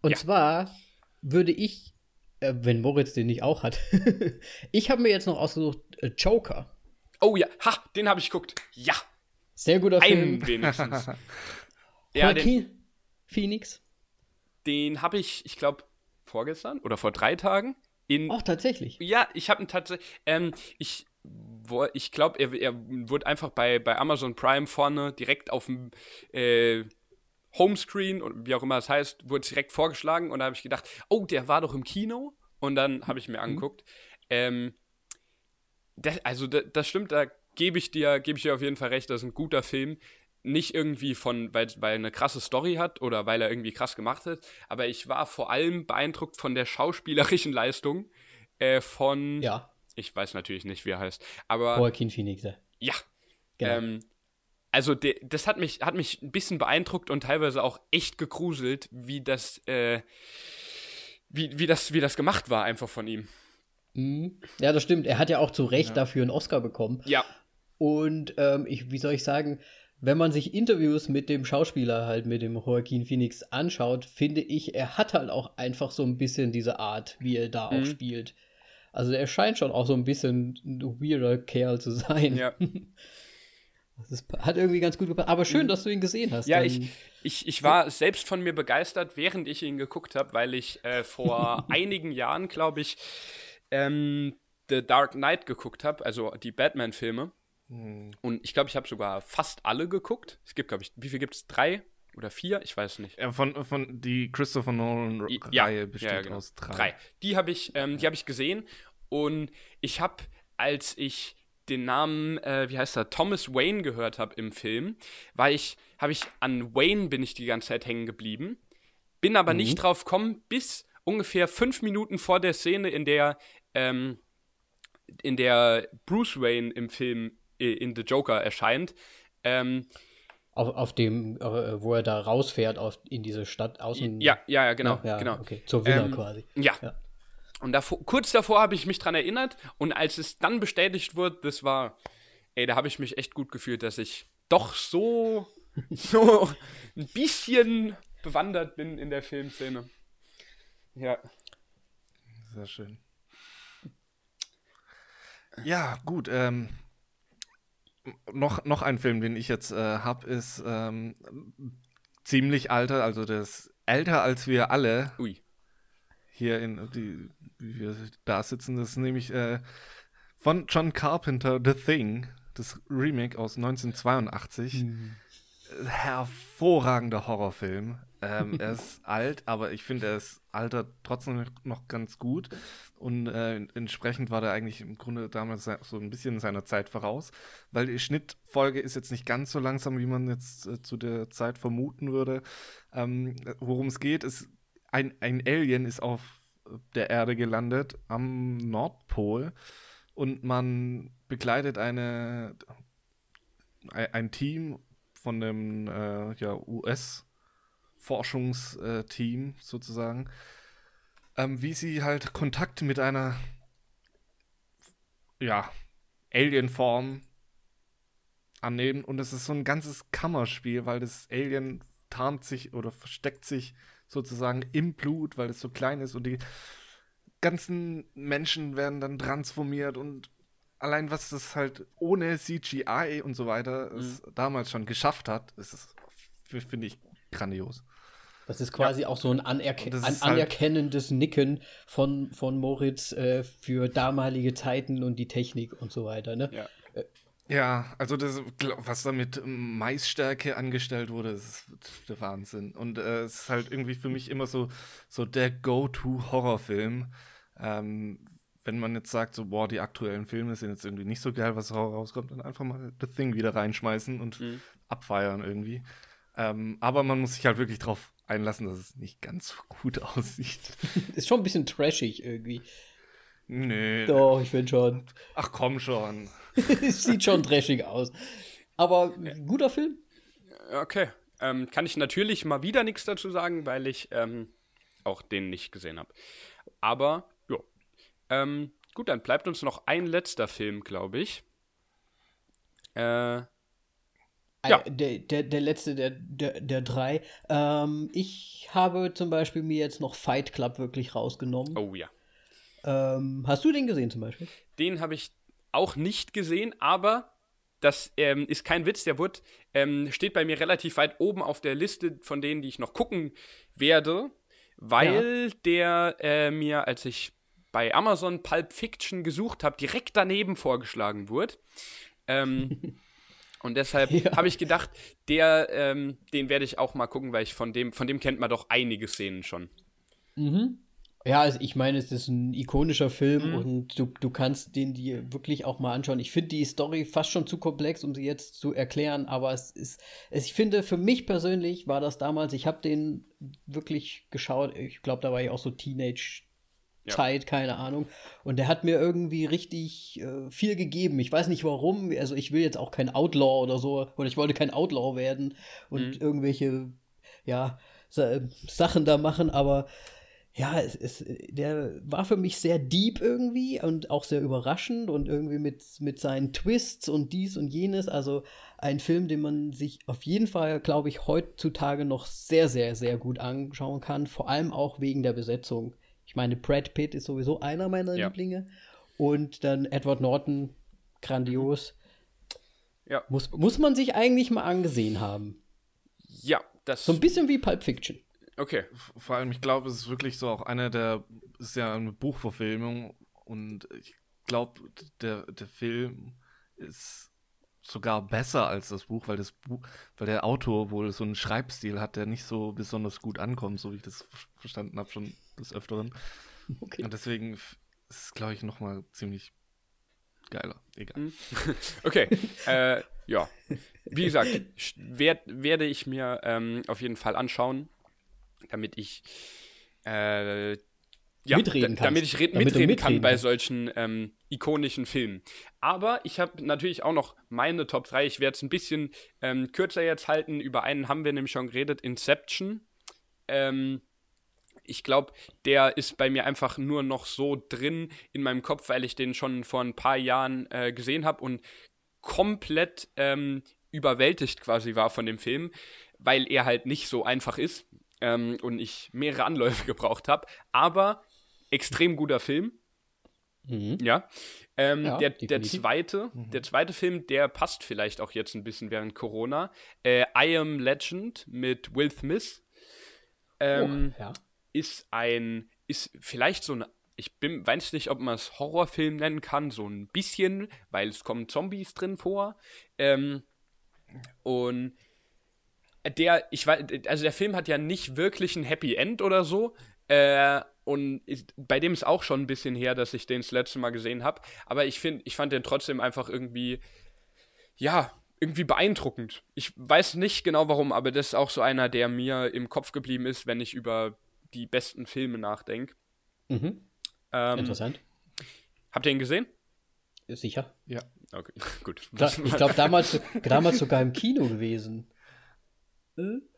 Und ja. zwar würde ich, äh, wenn Moritz den nicht auch hat, ich habe mir jetzt noch ausgesucht äh, Joker. Oh ja, ha, den habe ich geguckt. Ja. Sehr guter Film. Einen wenigstens. ja, Joaquin Phoenix. den habe ich, ich glaube, vorgestern oder vor drei Tagen in. Ach, tatsächlich. Ja, ich habe ihn tatsächlich. Ähm, ich ich glaube, er, er wurde einfach bei, bei Amazon Prime vorne direkt auf dem äh, Homescreen und wie auch immer das heißt, wurde direkt vorgeschlagen und da habe ich gedacht, oh, der war doch im Kino und dann habe ich mir mhm. angeguckt. Ähm, das, also das, das, stimmt, da gebe ich dir, gebe ich dir auf jeden Fall recht, das ist ein guter Film. Nicht irgendwie von, weil, weil eine krasse Story hat oder weil er irgendwie krass gemacht hat, aber ich war vor allem beeindruckt von der schauspielerischen Leistung äh, von. Ja. Ich weiß natürlich nicht, wie er heißt, aber. Joaquin Phoenix. Ja. Genau. Ähm, also de, das hat mich, hat mich ein bisschen beeindruckt und teilweise auch echt gegruselt, wie das, äh, wie, wie das, wie das gemacht war, einfach von ihm. Mhm. Ja, das stimmt. Er hat ja auch zu Recht ja. dafür einen Oscar bekommen. Ja. Und ähm, ich, wie soll ich sagen, wenn man sich Interviews mit dem Schauspieler halt, mit dem Joaquin Phoenix anschaut, finde ich, er hat halt auch einfach so ein bisschen diese Art, wie er da mhm. auch spielt. Also er scheint schon auch so ein bisschen ein weirder Kerl zu sein. Ja. Das hat irgendwie ganz gut gepasst. Aber schön, mhm. dass du ihn gesehen hast. Ja, ich, ich, ich war selbst von mir begeistert, während ich ihn geguckt habe, weil ich äh, vor einigen Jahren, glaube ich, ähm, The Dark Knight geguckt habe, also die Batman-Filme. Hm. Und ich glaube, ich habe sogar fast alle geguckt. Es gibt, glaube ich, wie viel gibt es? Drei oder vier? Ich weiß nicht. Ja, von, von die Christopher Nolan-Reihe ja, besteht ja, genau. aus drei. drei. Die habe ich, ähm, hab ich gesehen. Und ich habe, als ich den Namen, äh, wie heißt er, Thomas Wayne gehört habe im Film, war ich, habe ich an Wayne bin ich die ganze Zeit hängen geblieben. Bin aber mhm. nicht drauf gekommen, bis ungefähr fünf Minuten vor der Szene, in der, ähm, in der Bruce Wayne im Film äh, in The Joker erscheint. Ähm, auf, auf dem, äh, wo er da rausfährt auf, in diese Stadt außen. Ja, ja, ja, genau. Ja, genau. Okay. Zur Villa ähm, quasi. Ja. ja. Und davor, kurz davor habe ich mich dran erinnert und als es dann bestätigt wurde, das war, ey, da habe ich mich echt gut gefühlt, dass ich doch so, so ein bisschen bewandert bin in der Filmszene. Ja. Sehr schön. Ja, gut. Ähm, noch, noch ein Film, den ich jetzt äh, habe, ist ähm, ziemlich alter, also ist älter als wir alle. Ui. Hier in die, wie wir da sitzen, das ist nämlich äh, von John Carpenter The Thing, das Remake aus 1982. Mhm. Hervorragender Horrorfilm. Ähm, er ist alt, aber ich finde, er ist alter trotzdem noch ganz gut. Und äh, entsprechend war der eigentlich im Grunde damals so ein bisschen seiner Zeit voraus, weil die Schnittfolge ist jetzt nicht ganz so langsam, wie man jetzt äh, zu der Zeit vermuten würde. Ähm, Worum es geht, ist, ein, ein Alien ist auf der Erde gelandet am Nordpol und man begleitet eine, ein Team von dem äh, ja, US- Forschungsteam sozusagen, ähm, wie sie halt Kontakt mit einer ja, Alien-Form annehmen. Und es ist so ein ganzes Kammerspiel, weil das Alien tarnt sich oder versteckt sich sozusagen im Blut, weil es so klein ist und die ganzen Menschen werden dann transformiert und allein was das halt ohne CGI und so weiter mhm. es damals schon geschafft hat, ist finde ich grandios. Das ist quasi ja. auch so ein, Anerke ein halt anerkennendes halt Nicken von, von Moritz äh, für damalige Zeiten und die Technik und so weiter. Ne? Ja. Ja, also das, was da mit Maisstärke angestellt wurde, ist der Wahnsinn. Und äh, es ist halt irgendwie für mich immer so, so der Go-To-Horrorfilm. Ähm, wenn man jetzt sagt, so, boah, die aktuellen Filme sind jetzt irgendwie nicht so geil, was Horror rauskommt, dann einfach mal The Thing wieder reinschmeißen und mhm. abfeiern irgendwie. Ähm, aber man muss sich halt wirklich drauf einlassen, dass es nicht ganz so gut aussieht. Ist schon ein bisschen trashig irgendwie. Nö. Doch, ich finde schon. Ach komm schon. sieht schon trashig aus. Aber guter Film. Okay. Ähm, kann ich natürlich mal wieder nichts dazu sagen, weil ich ähm, auch den nicht gesehen habe. Aber, ja. Ähm, gut, dann bleibt uns noch ein letzter Film, glaube ich. Äh, ja. Der, der, der letzte der, der, der drei. Ähm, ich habe zum Beispiel mir jetzt noch Fight Club wirklich rausgenommen. Oh ja. Ähm, hast du den gesehen zum Beispiel? Den habe ich auch nicht gesehen, aber das ähm, ist kein Witz, der wird, ähm, steht bei mir relativ weit oben auf der Liste von denen, die ich noch gucken werde. weil ja. der äh, mir, als ich bei Amazon Pulp Fiction gesucht habe, direkt daneben vorgeschlagen wurde. Ähm, und deshalb ja. habe ich gedacht, der, ähm, den werde ich auch mal gucken, weil ich von dem, von dem kennt man doch einige Szenen schon. Mhm. Ja, also ich meine, es ist ein ikonischer Film mhm. und du, du kannst den dir wirklich auch mal anschauen. Ich finde die Story fast schon zu komplex, um sie jetzt zu erklären, aber es ist, es, ich finde, für mich persönlich war das damals, ich habe den wirklich geschaut, ich glaube, da war ich auch so Teenage Zeit, ja. keine Ahnung. Und der hat mir irgendwie richtig äh, viel gegeben. Ich weiß nicht warum. Also ich will jetzt auch kein Outlaw oder so, oder ich wollte kein Outlaw werden und mhm. irgendwelche, ja, Sachen da machen, aber ja, es, es, der war für mich sehr deep irgendwie und auch sehr überraschend und irgendwie mit, mit seinen Twists und dies und jenes. Also ein Film, den man sich auf jeden Fall, glaube ich, heutzutage noch sehr, sehr, sehr gut anschauen kann. Vor allem auch wegen der Besetzung. Ich meine, Brad Pitt ist sowieso einer meiner ja. Lieblinge. Und dann Edward Norton, grandios. Ja. Muss, muss man sich eigentlich mal angesehen haben. Ja, das. So ein bisschen wie Pulp Fiction. Okay. Vor allem, ich glaube, es ist wirklich so auch einer der, es ist ja eine Buchverfilmung und ich glaube, der, der Film ist sogar besser als das Buch, weil das Buch, weil der Autor wohl so einen Schreibstil hat, der nicht so besonders gut ankommt, so wie ich das verstanden habe schon des Öfteren. Okay. Und deswegen ist es, glaube ich, nochmal ziemlich geiler. Egal. Hm. okay. äh, ja. Wie gesagt, werd, werde ich mir ähm, auf jeden Fall anschauen damit ich äh, ja, mitreden, damit ich damit mitreden kann bei solchen ähm, ikonischen Filmen. Aber ich habe natürlich auch noch meine Top 3. Ich werde es ein bisschen ähm, kürzer jetzt halten. Über einen haben wir nämlich schon geredet, Inception. Ähm, ich glaube, der ist bei mir einfach nur noch so drin in meinem Kopf, weil ich den schon vor ein paar Jahren äh, gesehen habe und komplett ähm, überwältigt quasi war von dem Film, weil er halt nicht so einfach ist ähm, und ich mehrere Anläufe gebraucht habe. Aber extrem guter Film. Mhm. Ja. Ähm, ja der, der, zweite, mhm. der zweite Film, der passt vielleicht auch jetzt ein bisschen während Corona. Äh, I Am Legend mit Will Smith. Ähm, oh, ja. Ist ein, ist vielleicht so ein, ich bin, weiß nicht, ob man es Horrorfilm nennen kann, so ein bisschen, weil es kommen Zombies drin vor. Ähm, und der, ich weiß, also der Film hat ja nicht wirklich ein Happy End oder so. Äh, und ist, bei dem ist auch schon ein bisschen her, dass ich den das letzte Mal gesehen habe. Aber ich finde, ich fand den trotzdem einfach irgendwie, ja, irgendwie beeindruckend. Ich weiß nicht genau warum, aber das ist auch so einer, der mir im Kopf geblieben ist, wenn ich über die besten Filme nachdenke. Mhm. Ähm, Interessant. Habt ihr ihn gesehen? Sicher. Ja. Okay, gut. Ich glaube, damals, damals sogar im Kino gewesen.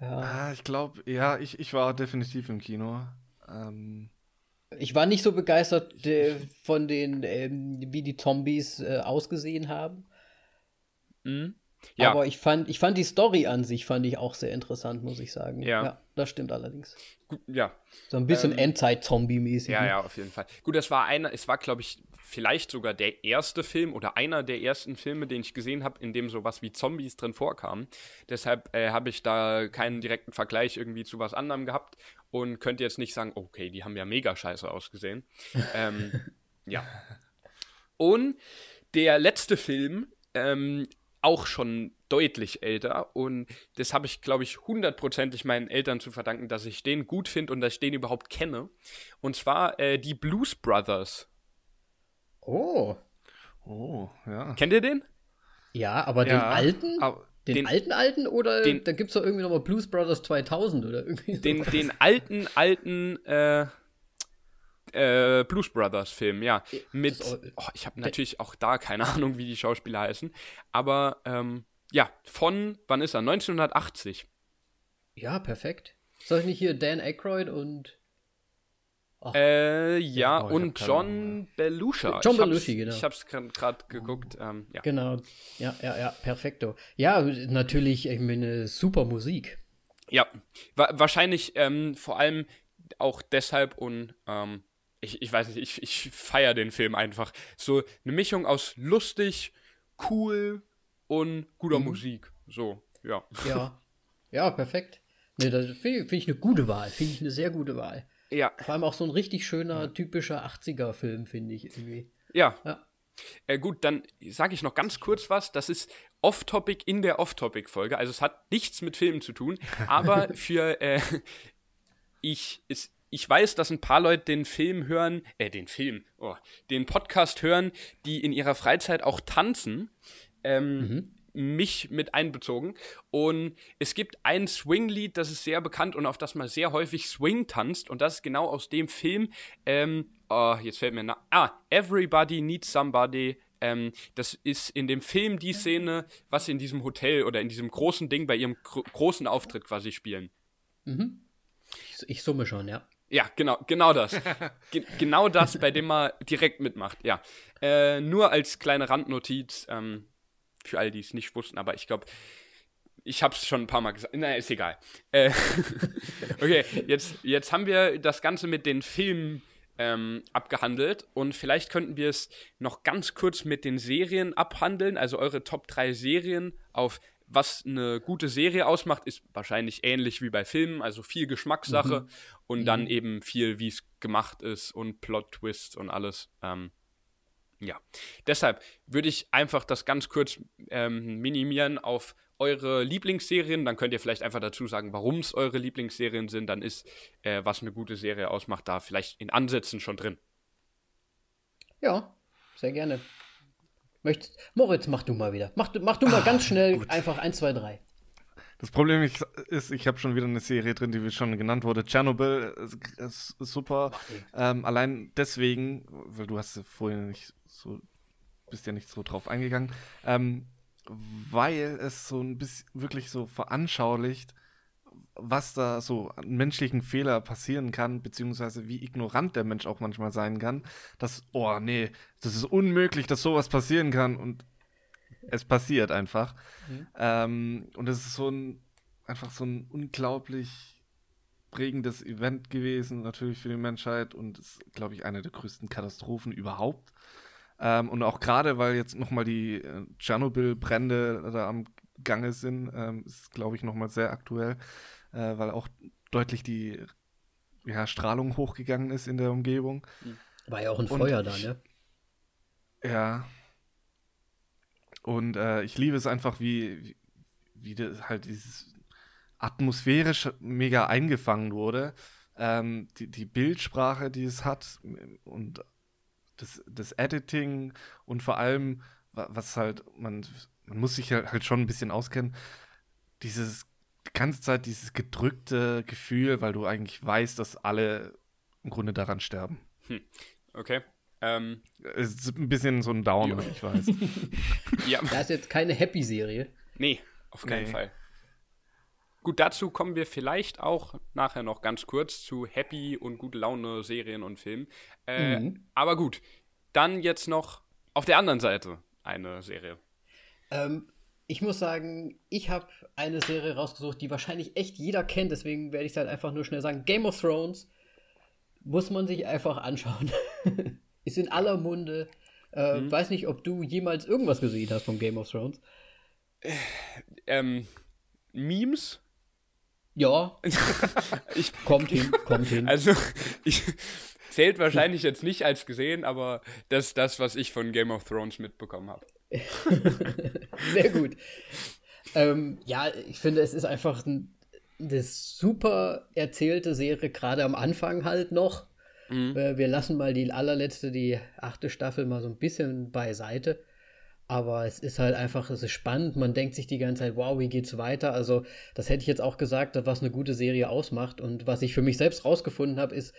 Ja. Ah, ich glaube, ja, ich, ich war definitiv im Kino. Ähm, ich war nicht so begeistert äh, von den, ähm, wie die Zombies äh, ausgesehen haben. Mhm. Ja. Aber ich fand, ich fand die Story an sich fand ich auch sehr interessant, muss ich sagen. Ja, ja das stimmt allerdings. Gut, ja. So ein bisschen ähm, Endzeit-Zombie-mäßig. Ja, ne? ja, auf jeden Fall. Gut, das war einer, es war, glaube ich, vielleicht sogar der erste Film oder einer der ersten Filme, den ich gesehen habe, in dem sowas wie Zombies drin vorkam. Deshalb äh, habe ich da keinen direkten Vergleich irgendwie zu was anderem gehabt und könnte jetzt nicht sagen, okay, die haben ja mega scheiße ausgesehen. ähm, ja. Und der letzte Film, ähm, auch schon deutlich älter und das habe ich, glaube ich, hundertprozentig meinen Eltern zu verdanken, dass ich den gut finde und dass ich den überhaupt kenne. Und zwar äh, die Blues Brothers. Oh. Oh, ja. Kennt ihr den? Ja, aber ja, den alten? Aber den, den, alten alten oder den, da gibt es doch irgendwie nochmal Blues Brothers 2000 oder irgendwie Den, den alten, alten äh, äh, Blues Brothers Film, ja. Mit, oh, ich habe natürlich auch da keine Ahnung, wie die Schauspieler heißen, aber ähm, ja, von, wann ist er? 1980. Ja, perfekt. Soll ich nicht hier Dan Aykroyd und Ach. Äh, ja, oh, und John Belushi. John Belushi, genau. Ich hab's gerade geguckt. Ähm, ja. Genau, ja, ja, ja, perfekto. Ja, natürlich, ich meine, super Musik. Ja, wa wahrscheinlich ähm, vor allem auch deshalb und ähm, ich, ich weiß nicht, ich, ich feiere den Film einfach. So eine Mischung aus lustig, cool und guter mhm. Musik. So, ja. Ja, ja, perfekt. Nee, das finde find ich eine gute Wahl. Finde ich eine sehr gute Wahl. Ja. Vor allem auch so ein richtig schöner, typischer 80er-Film, finde ich irgendwie. Ja. Ja. Äh, gut, dann sage ich noch ganz kurz was. Das ist Off-Topic in der Off-Topic-Folge. Also es hat nichts mit Filmen zu tun, aber für äh, ich, es, ich weiß, dass ein paar Leute den Film hören, äh, den Film, oh, den Podcast hören, die in ihrer Freizeit auch tanzen. Ähm, mich mit einbezogen. Und es gibt ein Swing-Lied, das ist sehr bekannt und auf das man sehr häufig Swing tanzt. Und das ist genau aus dem Film. Ähm, oh, jetzt fällt mir nach. Ah, Everybody Needs Somebody. Ähm, das ist in dem Film die Szene, was sie in diesem Hotel oder in diesem großen Ding bei ihrem gro großen Auftritt quasi spielen. Ich, ich summe schon, ja. Ja, genau, genau das. Ge genau das, bei dem man direkt mitmacht, ja. Äh, nur als kleine Randnotiz, ähm, für alle, die es nicht wussten, aber ich glaube, ich habe es schon ein paar Mal gesagt. Naja, ist egal. Äh, okay, jetzt, jetzt haben wir das Ganze mit den Filmen ähm, abgehandelt und vielleicht könnten wir es noch ganz kurz mit den Serien abhandeln. Also eure Top 3 Serien auf was eine gute Serie ausmacht, ist wahrscheinlich ähnlich wie bei Filmen, also viel Geschmackssache und dann eben viel, wie es gemacht ist und Plot-Twists und alles. Ähm, ja, deshalb würde ich einfach das ganz kurz ähm, minimieren auf eure Lieblingsserien. Dann könnt ihr vielleicht einfach dazu sagen, warum es eure Lieblingsserien sind. Dann ist, äh, was eine gute Serie ausmacht, da vielleicht in Ansätzen schon drin. Ja, sehr gerne. Möchtest, Moritz, mach du mal wieder. Mach, du- mach du mal ganz schnell einfach 1, 2, 3. Das Problem ich- ist, ich habe schon wieder eine Serie drin, die schon genannt wurde. Tschernobyl ist, ist, ist super. Ähm, allein deswegen, weil du hast ja vorhin nicht so, bist ja nicht so drauf eingegangen, ähm, weil es so ein bisschen wirklich so veranschaulicht, was da so an menschlichen Fehler passieren kann, beziehungsweise wie ignorant der Mensch auch manchmal sein kann, dass, oh nee, das ist unmöglich, dass sowas passieren kann und es passiert einfach. Ähm, und es ist so ein, einfach so ein unglaublich prägendes Event gewesen, natürlich für die Menschheit und ist, glaube ich, eine der größten Katastrophen überhaupt. Ähm, und auch gerade, weil jetzt nochmal die äh, Tschernobyl-Brände da am Gange sind, ähm, ist, glaube ich, nochmal sehr aktuell, äh, weil auch deutlich die ja, Strahlung hochgegangen ist in der Umgebung. War ja auch ein Und Feuer da, ich- ne? Ja. Und äh, ich liebe es einfach, wie, wie, wie halt dieses atmosphärisch mega eingefangen wurde. Ähm, die, die Bildsprache, die es hat und das, das Editing und vor allem, wa- was halt, man, man muss sich halt halt schon ein bisschen auskennen, dieses die ganze Zeit dieses gedrückte Gefühl, weil du eigentlich weißt, dass alle im Grunde daran sterben. Okay. Ähm, Es ist ein bisschen so ein Downer, Ja. ich weiß. ja, Das ist jetzt keine Happy-Serie. nee, auf keinen Nee. Fall. Gut, dazu kommen wir vielleicht auch nachher noch ganz kurz zu Happy und gute Laune Serien und Filmen. Äh, Mhm. Aber gut, dann jetzt noch auf der anderen Seite eine Serie. Ähm, ich muss sagen, ich habe eine Serie rausgesucht, die wahrscheinlich echt jeder kennt, deswegen werde ich es halt einfach nur schnell sagen. Game of Thrones muss man sich einfach anschauen. Ist in aller Munde. Äh, Mhm. Weiß nicht, ob du jemals irgendwas gesehen hast von Game of Thrones. Ähm, Memes? Ja, Ich, kommt hin, kommt hin. also, ich zählt wahrscheinlich jetzt nicht als gesehen, aber das ist das, was ich von Game of Thrones mitbekommen habe. Sehr gut. ähm, ja, ich finde, es ist einfach ein, eine super erzählte Serie, gerade am Anfang halt noch. Äh, Wir lassen mal die allerletzte, die achte Staffel mal so ein bisschen beiseite. Aber es ist halt einfach, es ist spannend. Man denkt sich die ganze Zeit, wow, wie geht's weiter? Also, das hätte ich jetzt auch gesagt, was eine gute Serie ausmacht. Und was ich für mich selbst rausgefunden habe, ist,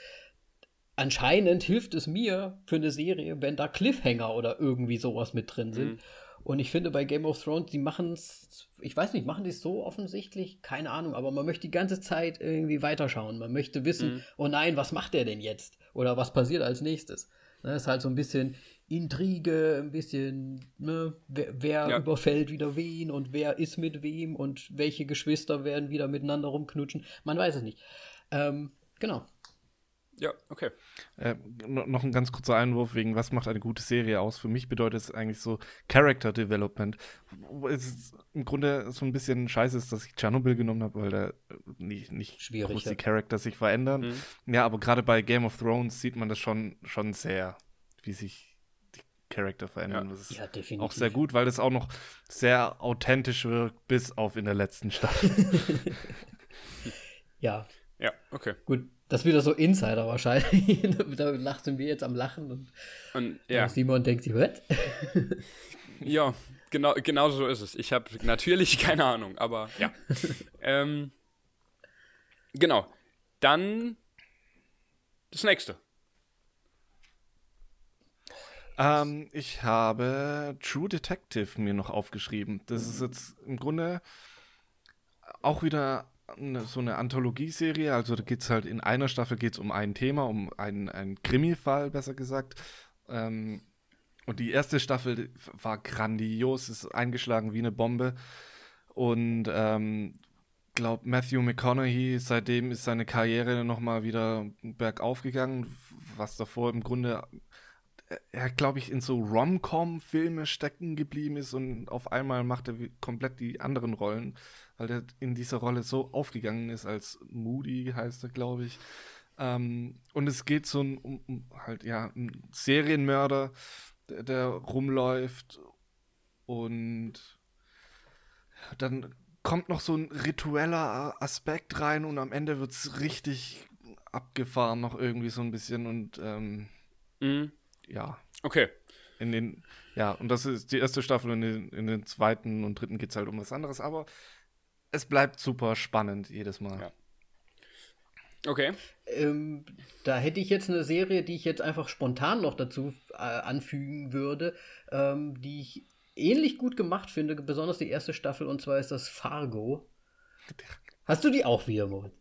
anscheinend hilft es mir für eine Serie, wenn da Cliffhanger oder irgendwie sowas mit drin sind. Und ich finde bei Game of Thrones, die machen es, ich weiß nicht, machen die es so offensichtlich? Keine Ahnung, aber man möchte die ganze Zeit irgendwie weiterschauen. Man möchte wissen, oh nein, was macht der denn jetzt? Oder was passiert als nächstes? Das ist halt so ein bisschen Intrige, ein bisschen, ne, wer, wer Ja. überfällt wieder wen und wer ist mit wem und welche Geschwister werden wieder miteinander rumknutschen. Man weiß es nicht. Ähm, genau. Ja, okay. Äh, noch ein ganz kurzer Einwurf wegen, was macht eine gute Serie aus? Für mich bedeutet es eigentlich so Character Development. Es im Grunde so ein bisschen scheiße ist, dass ich Tschernobyl genommen habe, weil da nicht, nicht Schwierig, groß ja. die Charakter sich verändern. Mhm. Ja, aber gerade bei Game of Thrones sieht man das schon, schon sehr, wie sich die Charakter verändern. Ja. Das ist Ja, definitiv. auch sehr gut, weil das auch noch sehr authentisch wirkt, bis auf in der letzten Staffel. Ja, Ja, okay. gut. Das ist wieder so Insider wahrscheinlich. da lachen wir jetzt am Lachen und Und ja. Simon denkt sich, was? ja, genau, genau so ist es. Ich habe natürlich keine Ahnung, aber ja. ähm, genau. Dann das nächste. Ähm, ich habe True Detective mir noch aufgeschrieben. Das ist jetzt im Grunde auch wieder so eine Anthologieserie. Also da geht es halt in einer Staffel geht's um ein Thema, um einen, einen Krimi-Fall, besser gesagt. Ähm, und die erste Staffel war grandios, ist eingeschlagen wie eine Bombe. Und ähm, glaube Matthew McConaughey, seitdem ist seine Karriere nochmal wieder bergauf gegangen, was davor im Grunde er, glaube ich, in so Rom-Com-Filme stecken geblieben ist und auf einmal macht er komplett die anderen Rollen, weil er in dieser Rolle so aufgegangen ist, als Moody heißt er, glaube ich. Ähm, und es geht so ein, um, um halt, ja, ein Serienmörder, der, der rumläuft und dann kommt noch so ein ritueller Aspekt rein und am Ende wird es richtig abgefahren noch irgendwie so ein bisschen und ähm, Mhm. ja, Okay. in den, ja, und das ist die erste Staffel und in den, in den zweiten und dritten geht es halt um was anderes, aber es bleibt super spannend jedes Mal. Ja. Okay. Ähm, da hätte ich jetzt eine Serie, die ich jetzt einfach spontan noch dazu äh, anfügen würde, ähm, die ich ähnlich gut gemacht finde, besonders die erste Staffel, und zwar ist das Fargo. Hast du die auch wieder, Moritz?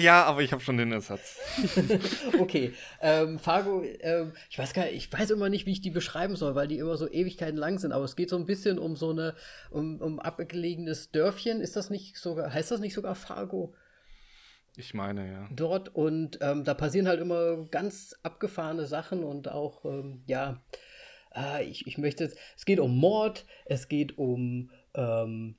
Ja, aber ich habe schon den Ersatz. Okay, ähm, Fargo, ähm, ich weiß gar ich weiß immer nicht, wie ich die beschreiben soll, weil die immer so Ewigkeiten lang sind, aber es geht so ein bisschen um so eine, um, um abgelegenes Dörfchen, ist das nicht sogar, heißt das nicht sogar Fargo? Ich meine, ja. dort und ähm, da passieren halt immer ganz abgefahrene Sachen und auch, ähm, ja, äh, ich, ich möchte, es geht um Mord, es geht um, ähm,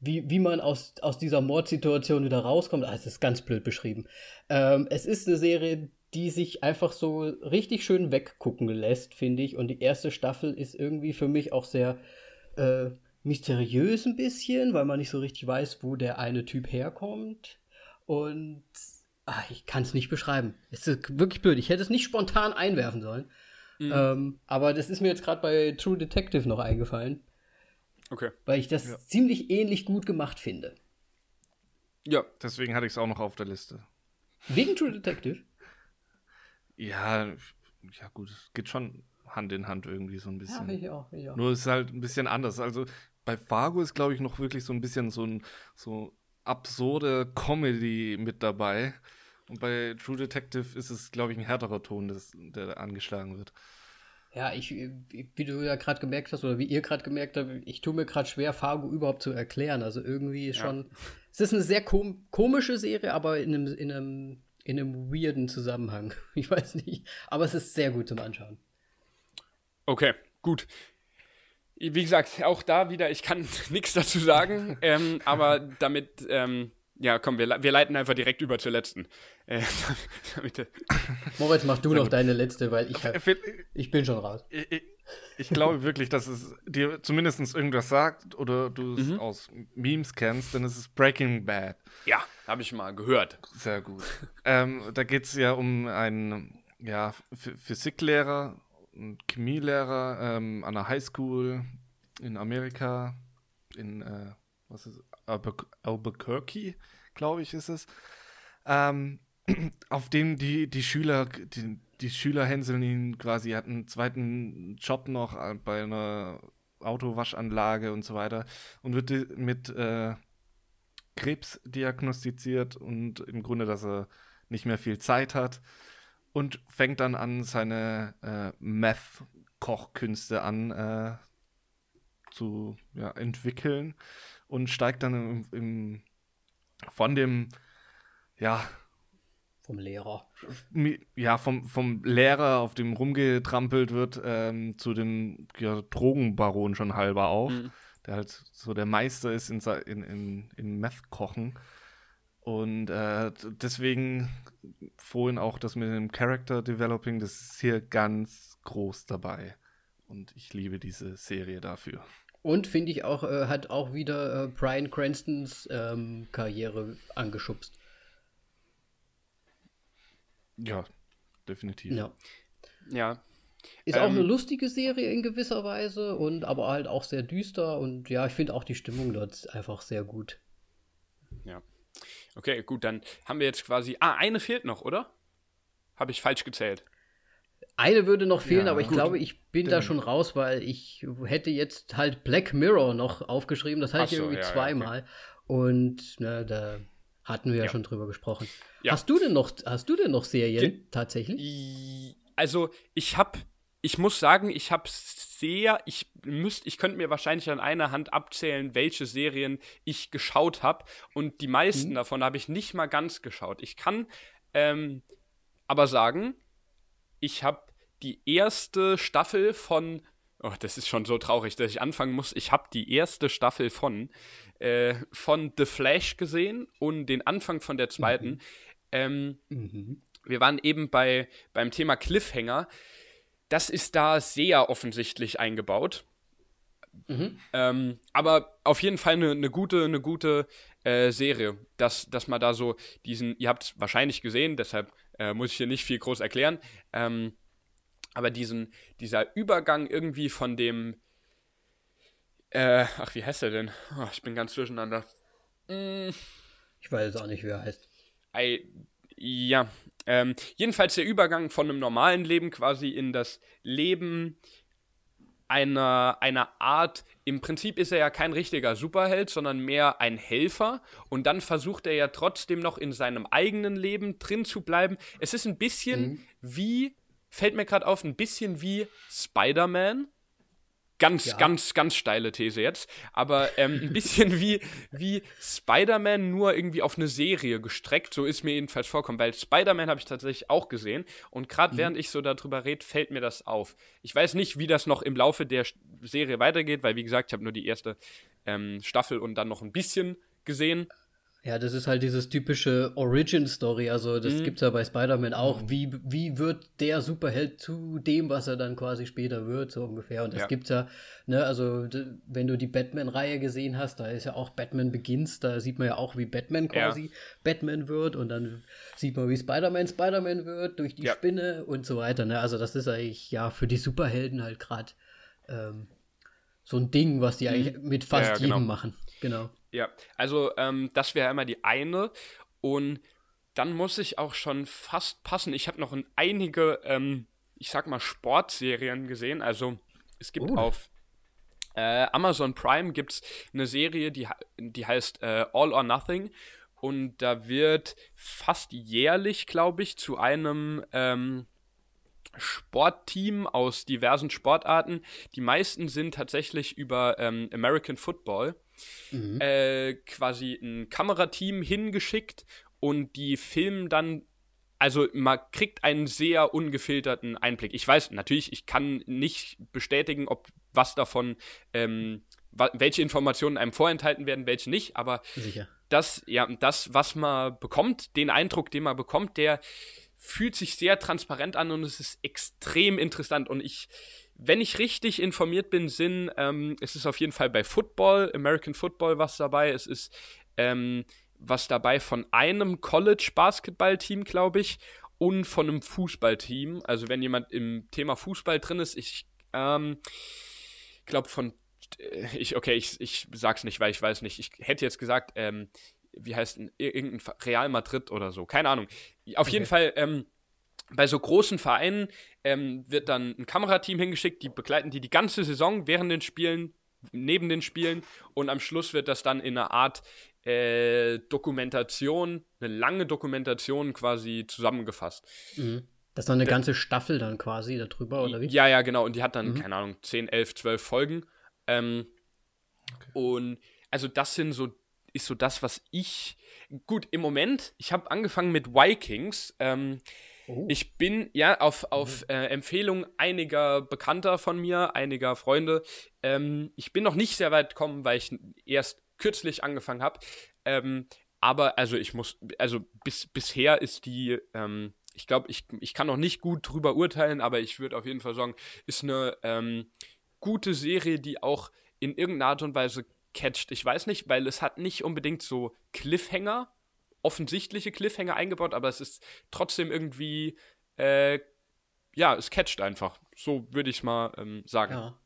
wie, wie man aus, aus dieser Mordsituation wieder rauskommt. Ah, es ist ganz blöd beschrieben. Ähm, es ist eine Serie, die sich einfach so richtig schön weggucken lässt, finde ich. Und die erste Staffel ist irgendwie für mich auch sehr äh, mysteriös ein bisschen, weil man nicht so richtig weiß, wo der eine Typ herkommt. Und ah, ich kann es nicht beschreiben. Es ist wirklich blöd. Ich hätte es nicht spontan einwerfen sollen. Mhm. Ähm, aber das ist mir jetzt gerade bei True Detective noch eingefallen, Okay. weil ich das Ja. ziemlich ähnlich gut gemacht finde. Ja. Deswegen hatte ich es auch noch auf der Liste. Wegen True Detective? Ja, ja gut, es geht schon Hand in Hand irgendwie so ein Ja, bisschen. ich auch, ich auch. Nur ist es halt ein bisschen anders. Also bei Fargo ist, glaube ich, noch wirklich so ein bisschen so ein so absurde Comedy mit dabei. Und bei True Detective ist es, glaube ich, ein härterer Ton, das, der da angeschlagen wird. Ja, ich, wie du ja gerade gemerkt hast, oder wie ihr gerade gemerkt habt, ich tue mir gerade schwer, Fargo überhaupt zu erklären. Also irgendwie Ja. schon. Es ist eine sehr kom komische Serie, aber in einem, in einem, in einem weirden Zusammenhang. Ich weiß nicht. Aber es ist sehr gut zum Anschauen. Okay, gut. Wie gesagt, auch da wieder, ich kann nichts dazu sagen, ähm, aber damit, ähm, ja, komm, wir, wir leiten einfach direkt über zur letzten. Äh, damit, Moritz, mach du noch deine letzte, weil ich, hab, Ich, bin schon raus. ich, ich glaube wirklich, dass es dir zumindest irgendwas sagt oder du es Mhm. aus Memes kennst, denn es ist Breaking Bad. ja, habe ich mal gehört. Sehr gut. ähm, da geht es ja um einen ja, Ph- Physiklehrer und Chemielehrer ähm, an einer Highschool in Amerika, in äh, was ist Albuquerque, glaube ich, ist es. Ähm, auf dem die, die Schüler, die, die Schüler hänseln ihn quasi, hat einen zweiten Job noch äh, bei einer Autowaschanlage und so weiter und wird mit äh, Krebs diagnostiziert und im Grunde, dass er nicht mehr viel Zeit hat und fängt dann an, seine äh, Meth-Kochkünste an äh, zu ja, entwickeln und steigt dann im, im, von dem, ja, Vom Lehrer. Ja, vom, vom Lehrer, auf dem rumgetrampelt wird, ähm, zu dem ja, Drogenbaron schon halber auch. Mhm. Der halt so der Meister ist in, in, in, in Meth-Kochen. Und äh, deswegen vorhin auch das mit dem Character Developing, das ist hier ganz groß dabei. Und ich liebe diese Serie dafür. Und finde ich auch, äh, hat auch wieder äh, Brian Cranstons ähm, Karriere angeschubst. Ja, definitiv. Ja. Ja. Ist ähm, auch eine lustige Serie in gewisser Weise und aber halt auch sehr düster und ja, ich finde auch die Stimmung dort einfach sehr gut. Ja. Okay, gut, dann haben wir jetzt quasi. Ah, eine fehlt noch, oder? Habe ich falsch gezählt. Eine würde noch fehlen, ja, aber ich gut. glaube, ich bin da schon raus, weil ich hätte jetzt halt Black Mirror noch aufgeschrieben. Das hatte ich so, irgendwie ja, zweimal. Ja, okay. Und ne, da hatten wir ja, schon drüber gesprochen. Hast du denn noch, hast du denn noch Serien Ge tatsächlich? Also ich habe, ich muss sagen, ich habe sehr, ich müsste, ich könnte mir wahrscheinlich an einer Hand abzählen, welche Serien ich geschaut habe. Und die meisten mhm. davon habe ich nicht mal ganz geschaut. Ich kann ähm, aber sagen, ich habe die erste Staffel von Oh, das ist schon so traurig, dass ich anfangen muss. Ich habe die erste Staffel von, äh, von The Flash gesehen und den Anfang von der zweiten. Mhm. Ähm, mhm. Wir waren eben bei, beim Thema Cliffhanger. Das ist da sehr offensichtlich eingebaut. Mhm. Ähm, aber auf jeden Fall eine, eine gute, eine gute äh, Serie, dass, dass man da so diesen, ihr habt es wahrscheinlich gesehen, deshalb äh, muss ich hier nicht viel groß erklären. Ähm, aber diesen, dieser Übergang irgendwie von dem, äh, ach, wie heißt er denn? Oh, ich bin ganz durcheinander. Mm. Ich weiß auch nicht, wie er heißt. I, ja, ähm, jedenfalls der Übergang von einem normalen Leben quasi in das Leben einer, einer Art, im Prinzip ist er ja kein richtiger Superheld, sondern mehr ein Helfer und dann versucht er ja trotzdem noch in seinem eigenen Leben drin zu bleiben. Es ist ein bisschen mhm. wie fällt mir gerade auf, ein bisschen wie Spider-Man. Ganz, ja. ganz, ganz steile These jetzt. Aber ähm, ein bisschen wie, wie Spider-Man nur irgendwie auf eine Serie gestreckt. So ist mir jedenfalls vorkommen. Weil Spider-Man habe ich tatsächlich auch gesehen. Und gerade mhm. während ich so darüber rede, fällt mir das auf. Ich weiß nicht, wie das noch im Laufe der Serie weitergeht, weil, wie gesagt, ich habe nur die erste ähm, Staffel und dann noch ein bisschen gesehen. Ja, das ist halt dieses typische Origin-Story. Also, das mhm. gibt es ja bei Spider-Man auch. Mhm. Wie, wie wird der Superheld zu dem, was er dann quasi später wird, so ungefähr. Und das ja. gibt's ja, ne, also, wenn du die Batman-Reihe gesehen hast, da ist ja auch Batman Begins, da sieht man ja auch, wie Batman quasi ja. Batman wird. Und dann sieht man, wie Spider-Man Spider-Man wird durch die ja. Spinne und so weiter. Ne? Also, das ist eigentlich, ja, für die Superhelden halt gerade ähm, so ein Ding, was die mhm. eigentlich mit fast genau. jedem machen. Genau. Ja, also ähm, das wäre immer die eine. Und dann muss ich auch schon fast passen. Ich habe noch einige, ähm, ich sag mal, Sportserien gesehen. Also es gibt oh. auf äh, Amazon Prime gibt's eine Serie, die, die heißt äh, All or Nothing. Und da wird fast jährlich, glaube ich, zu einem ähm, Sportteam aus diversen Sportarten. Die meisten sind tatsächlich über ähm, American Football mhm. äh, quasi ein Kamerateam hingeschickt und die filmen dann also man kriegt einen sehr ungefilterten Einblick. Ich weiß natürlich, ich kann nicht bestätigen, ob was davon, ähm, welche Informationen einem vorenthalten werden, welche nicht, aber Sicher. das, ja, das, was man bekommt, den Eindruck, den man bekommt, der fühlt sich sehr transparent an und es ist extrem interessant und ich wenn ich richtig informiert bin, sind, ähm, es ist auf jeden Fall bei Football, American Football was dabei. Es ist ähm, was dabei von einem College-Basketball-Team, glaube ich, und von einem Fußballteam. Also wenn jemand im Thema Fußball drin ist, ich ähm, glaube von, äh, ich, okay, ich, ich sag's nicht, weil ich weiß nicht. Ich hätte jetzt gesagt, ähm, wie heißt ein, irgendein Real Madrid oder so, keine Ahnung. Auf okay. jeden Fall, ähm, bei so großen Vereinen ähm, wird dann ein Kamerateam hingeschickt, die begleiten die die ganze Saison während den Spielen, neben den Spielen und am Schluss wird das dann in einer Art äh, Dokumentation, eine lange Dokumentation quasi zusammengefasst. Mhm. Das ist dann eine da, ganze Staffel dann quasi darüber, oder wie? Ja, ja, genau. Und die hat dann, mhm. keine Ahnung, 10, 11, 12 Folgen. Ähm, okay. Und also das sind so ist so das, was ich. Gut, im Moment, ich habe angefangen mit Vikings. Ähm, oh. Ich bin ja auf, auf äh, Empfehlung einiger Bekannter von mir, einiger Freunde. Ähm, ich bin noch nicht sehr weit gekommen, weil ich erst kürzlich angefangen habe. Ähm, aber also ich muss, also bis, bisher ist die, ähm, ich glaube, ich, ich kann noch nicht gut drüber urteilen, aber ich würde auf jeden Fall sagen, ist eine ähm, gute Serie, die auch in irgendeiner Art und Weise catcht. Ich weiß nicht, weil es hat nicht unbedingt so Cliffhanger, offensichtliche Cliffhanger eingebaut, aber es ist trotzdem irgendwie, äh, ja, es catcht einfach. So würde ich es mal ähm, sagen. Ja.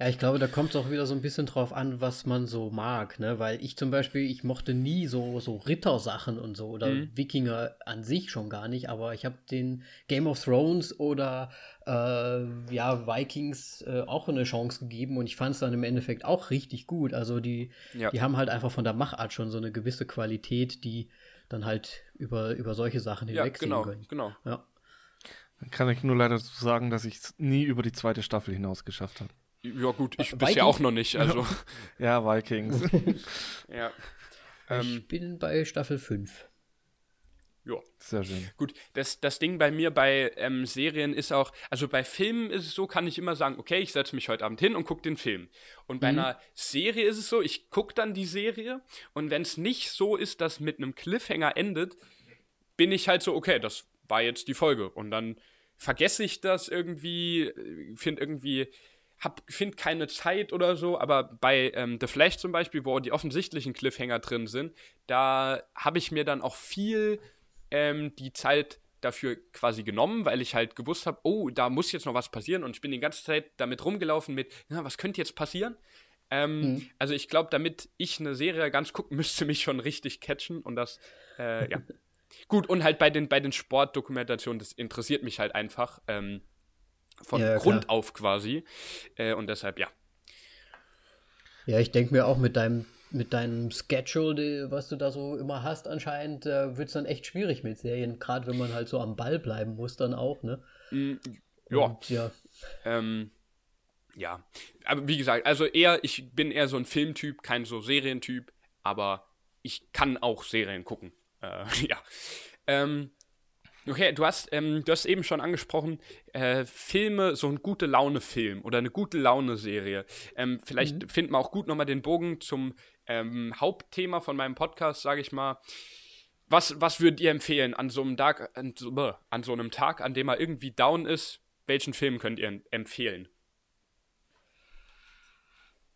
Ja, ich glaube, da kommt es auch wieder so ein bisschen drauf an, was man so mag, ne? Weil ich zum Beispiel, ich mochte nie so, so Rittersachen und so oder mhm. Wikinger an sich schon gar nicht, aber ich habe den Game of Thrones oder äh, ja, Vikings äh, auch eine Chance gegeben und ich fand es dann im Endeffekt auch richtig gut. Also die, ja. die haben halt einfach von der Machart schon so eine gewisse Qualität, die dann halt über, über solche Sachen hinwegsehen ja, genau, können. Genau. Ja. Dann kann ich nur leider sagen, dass ich es nie über die zweite Staffel hinaus geschafft habe. Ja, gut, ich Vikings? bisher auch noch nicht. Also. ja, Vikings. ja. Ich ähm, bin bei Staffel 5. Ja. Sehr schön. Gut, das, das Ding bei mir bei ähm, Serien ist auch, also bei Filmen ist es so, kann ich immer sagen, okay, ich setze mich heute Abend hin und gucke den Film. Und bei mhm. einer Serie ist es so, ich gucke dann die Serie und wenn es nicht so ist, dass mit einem Cliffhanger endet, bin ich halt so, okay, das war jetzt die Folge. Und dann vergesse ich das irgendwie, äh, finde irgendwie hab, find keine Zeit oder so, aber bei ähm, The Flash zum Beispiel, wo die offensichtlichen Cliffhanger drin sind, da habe ich mir dann auch viel ähm, die Zeit dafür quasi genommen, weil ich halt gewusst habe, oh, da muss jetzt noch was passieren und ich bin die ganze Zeit damit rumgelaufen mit, na, was könnte jetzt passieren? Ähm, mhm. Also ich glaube, damit ich eine Serie ganz gucken müsste, mich schon richtig catchen und das, äh, ja. Gut, und halt bei den, bei den Sportdokumentationen, das interessiert mich halt einfach. Ähm, von ja, Grund klar. auf quasi. Äh, und deshalb, ja. Ja, ich denke mir auch mit deinem, mit deinem Schedule, was du da so immer hast, anscheinend, äh, wird es dann echt schwierig mit Serien, gerade wenn man halt so am Ball bleiben muss, dann auch, ne? Mm, ja. Und, ja. Ähm, ja. Aber wie gesagt, also eher, ich bin eher so ein Filmtyp, kein so Serientyp, aber ich kann auch Serien gucken. Äh, ja. Ähm, Okay, du hast, ähm, du hast eben schon angesprochen, äh, Filme, so ein gute Laune-Film oder eine gute Laune-Serie. Ähm, vielleicht mhm. finden wir auch gut nochmal den Bogen zum ähm, Hauptthema von meinem Podcast, sage ich mal. Was, was würdet ihr empfehlen an so, einem Tag, an, so, an so einem Tag, an dem er irgendwie down ist? Welchen Film könnt ihr empfehlen?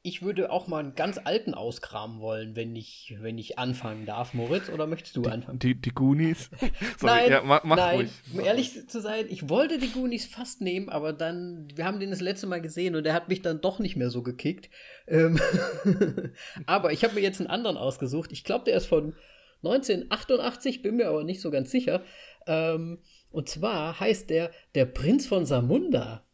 Ich würde auch mal einen ganz alten auskramen wollen, wenn ich, wenn ich anfangen darf. Moritz, oder möchtest du die, anfangen? Die, die Goonies? Sorry, nein, ja, mach, mach nein. ruhig. Um ehrlich zu sein, ich wollte die Goonies fast nehmen, aber dann, wir haben den das letzte Mal gesehen und der hat mich dann doch nicht mehr so gekickt. Ähm aber ich habe mir jetzt einen anderen ausgesucht. Ich glaube, der ist von 1988, bin mir aber nicht so ganz sicher. Ähm, und zwar heißt der Der Prinz von Samunda.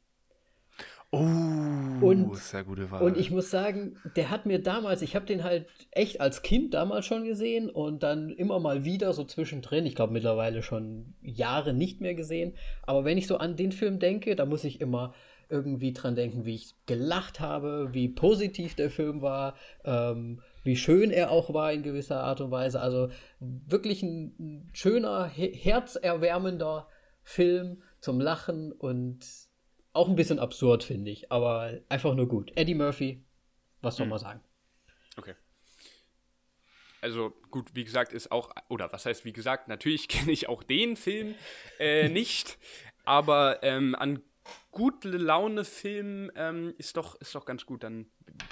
Oh, und, sehr gute Wahl. Und ich muss sagen, der hat mir damals, ich habe den halt echt als Kind damals schon gesehen und dann immer mal wieder so zwischendrin, ich glaube mittlerweile schon Jahre nicht mehr gesehen. Aber wenn ich so an den Film denke, da muss ich immer irgendwie dran denken, wie ich gelacht habe, wie positiv der Film war, ähm, wie schön er auch war in gewisser Art und Weise. Also wirklich ein, schöner, herzerwärmender Film zum Lachen und auch ein bisschen absurd, finde ich, aber einfach nur gut. Eddie Murphy, was soll hm. man sagen? Okay. Also gut, wie gesagt, ist auch, oder was heißt wie gesagt, natürlich kenne ich auch den Film äh, nicht, aber ähm, an gute Laune-Film ähm, ist, doch, ist doch ganz gut. Dann,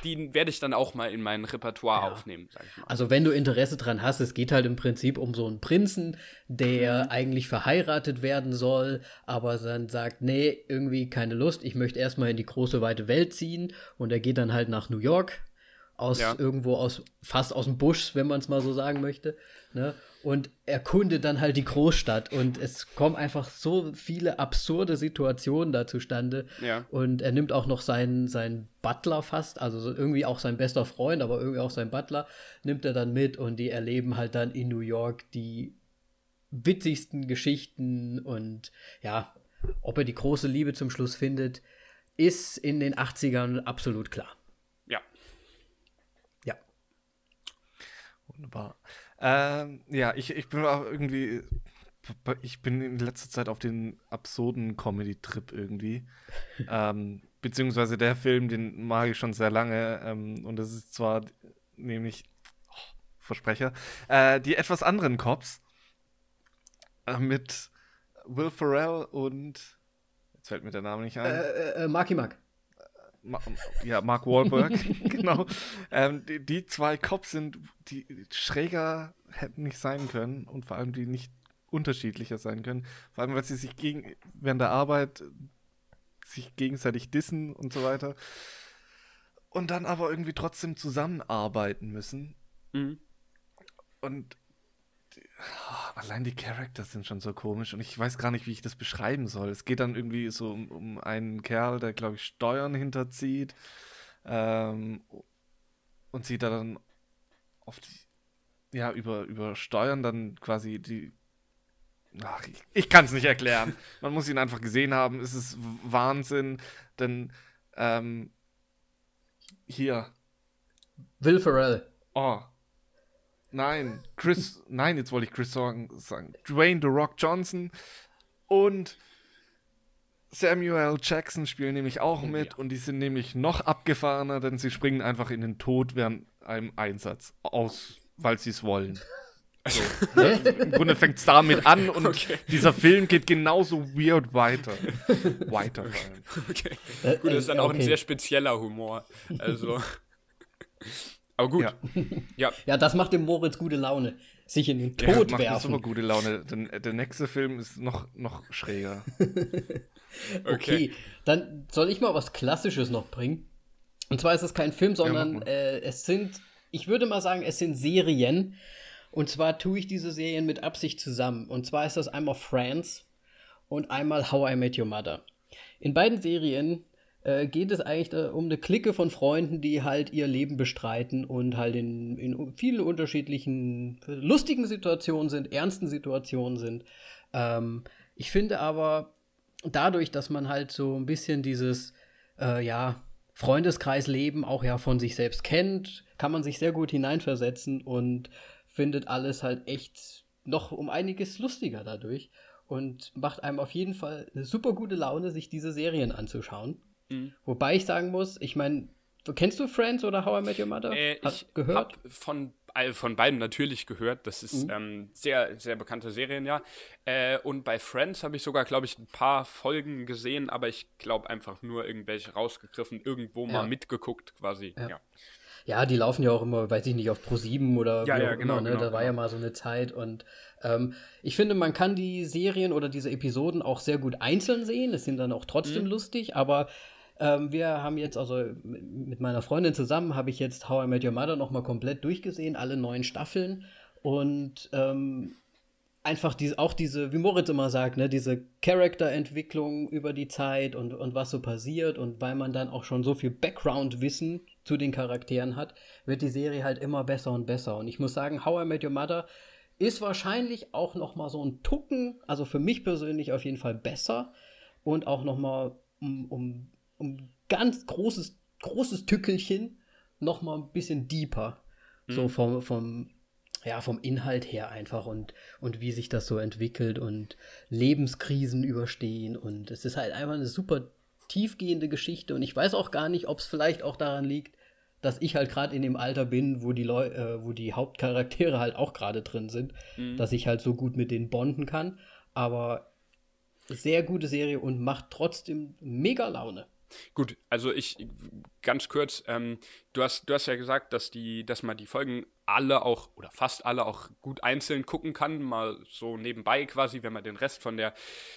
die werde ich dann auch mal in mein Repertoire ja. aufnehmen, sag ich mal. Also wenn du Interesse dran hast, es geht halt im Prinzip um so einen Prinzen, der mhm. eigentlich verheiratet werden soll, aber dann sagt, nee, irgendwie keine Lust, ich möchte erstmal in die große weite Welt ziehen und er geht dann halt nach New York aus ja. irgendwo aus fast aus dem Busch, wenn man es mal so sagen möchte, ne? Und erkundet dann halt die Großstadt und es kommen einfach so viele absurde Situationen da zustande ja. und er nimmt auch noch seinen, seinen Butler fast, also irgendwie auch sein bester Freund, aber irgendwie auch sein Butler, nimmt er dann mit und die erleben halt dann in New York die witzigsten Geschichten und ja, ob er die große Liebe zum Schluss findet, ist in den 80ern absolut klar. Wunderbar. Ähm, ja, ich, ich bin auch irgendwie. Ich bin in letzter Zeit auf den absurden Comedy-Trip irgendwie. ähm, beziehungsweise der Film, den mag ich schon sehr lange. Ähm, und das ist zwar nämlich. Oh, Versprecher. Äh, die etwas anderen Cops. Äh, mit Will Ferrell und. Jetzt fällt mir der Name nicht ein. Äh, äh, Marky Mark. Ma ja, Mark Wahlberg, genau. Ähm, die, die, zwei Cops sind, die schräger hätten nicht sein können und vor allem die nicht unterschiedlicher sein können. Vor allem, weil sie sich gegen, während der Arbeit sich gegenseitig dissen und so weiter. Und dann aber irgendwie trotzdem zusammenarbeiten müssen. Mhm. Und allein die Characters sind schon so komisch und ich weiß gar nicht, wie ich das beschreiben soll. Es geht dann irgendwie so um, um einen Kerl, der, glaube ich, Steuern hinterzieht ähm, und sie da dann auf die, ja, über, über Steuern dann quasi die. Ach, ich, ich kann es nicht erklären. Man muss ihn einfach gesehen haben. Es ist Wahnsinn, denn ähm, hier. Will Ferrell. Oh, Nein, Chris, nein, jetzt wollte ich Chris sagen. Dwayne The Rock Johnson und Samuel Jackson spielen nämlich auch mit ja. und die sind nämlich noch abgefahrener, denn sie springen einfach in den Tod während einem Einsatz aus, weil sie es wollen. So. Im Grunde fängt es damit an und okay. dieser Film geht genauso weird weiter. weiter. Okay. Äh, Gut, das ist dann äh, auch ein sehr spezieller Humor. Also. Aber gut. Ja. ja. ja. das macht dem Moritz gute Laune. Sich in den Tod ja, macht werfen. super gute Laune. Denn der nächste Film ist noch, noch schräger. okay. okay. dann soll ich mal was Klassisches noch bringen. Und zwar ist es kein Film, sondern ja, äh, es sind, ich würde mal sagen, es sind Serien. Und zwar tue ich diese Serien mit Absicht zusammen. Und zwar ist das einmal Friends und einmal How I Met Your Mother. In beiden Serien äh, geht es eigentlich um eine Clique von Freunden, die halt ihr Leben bestreiten und halt in, in vielen unterschiedlichen lustigen Situationen sind, ernsten Situationen sind. Ähm, ich finde aber dadurch, dass man halt so ein bisschen dieses, äh, ja, Freundeskreisleben auch ja von sich selbst kennt, kann man sich sehr gut hineinversetzen und findet alles halt echt noch um einiges lustiger dadurch und macht einem auf jeden Fall eine super gute Laune, sich diese Serien anzuschauen. Mhm. Wobei ich sagen muss, ich meine, kennst du Friends oder How I Met Your Mother? Äh, ich gehört? Hab von, von beiden natürlich gehört. Das ist mhm. ähm, sehr, sehr bekannte Serien, ja. Äh, und bei Friends habe ich sogar, glaube ich, ein paar Folgen gesehen, aber ich glaube einfach nur irgendwelche rausgegriffen, irgendwo ja. mal mitgeguckt quasi. Ja. ja. ja. die laufen ja auch immer, weiß ich nicht, auf Pro 7 oder ja, ja, genau, immer, ne? genau, Da war ja genau. mal so eine Zeit und ähm, ich finde, man kann die Serien oder diese Episoden auch sehr gut einzeln sehen. Es sind dann auch trotzdem mhm. lustig, aber ähm, wir haben jetzt, also mit meiner Freundin zusammen, habe ich jetzt How I Met Your Mother nochmal komplett durchgesehen, alle neun Staffeln. Und ähm, einfach diese, auch diese, wie Moritz immer sagt, ne, diese Charakterentwicklung über die Zeit und, und was so passiert und weil man dann auch schon so viel Background-Wissen zu den Charakteren hat, wird die Serie halt immer besser und besser. Und ich muss sagen, How I Met Your Mother ist wahrscheinlich auch noch mal so ein Tucken, also für mich persönlich auf jeden Fall besser und auch noch mal um, um um ganz großes, großes Tückelchen noch mal ein bisschen deeper. Mhm. So vom, vom, ja, vom Inhalt her einfach und, und wie sich das so entwickelt und Lebenskrisen überstehen. Und es ist halt einfach eine super tiefgehende Geschichte. Und ich weiß auch gar nicht, ob es vielleicht auch daran liegt, dass ich halt gerade in dem Alter bin, wo die Leu äh, wo die Hauptcharaktere halt auch gerade drin sind, mhm. dass ich halt so gut mit denen bonden kann. Aber sehr gute Serie und macht trotzdem mega Laune. Gut, also ich ganz kurz, ähm, du hast, du hast ja gesagt, dass die, dass man die Folgen alle auch oder fast alle auch gut einzeln gucken kann, mal so nebenbei quasi, wenn man den Rest von der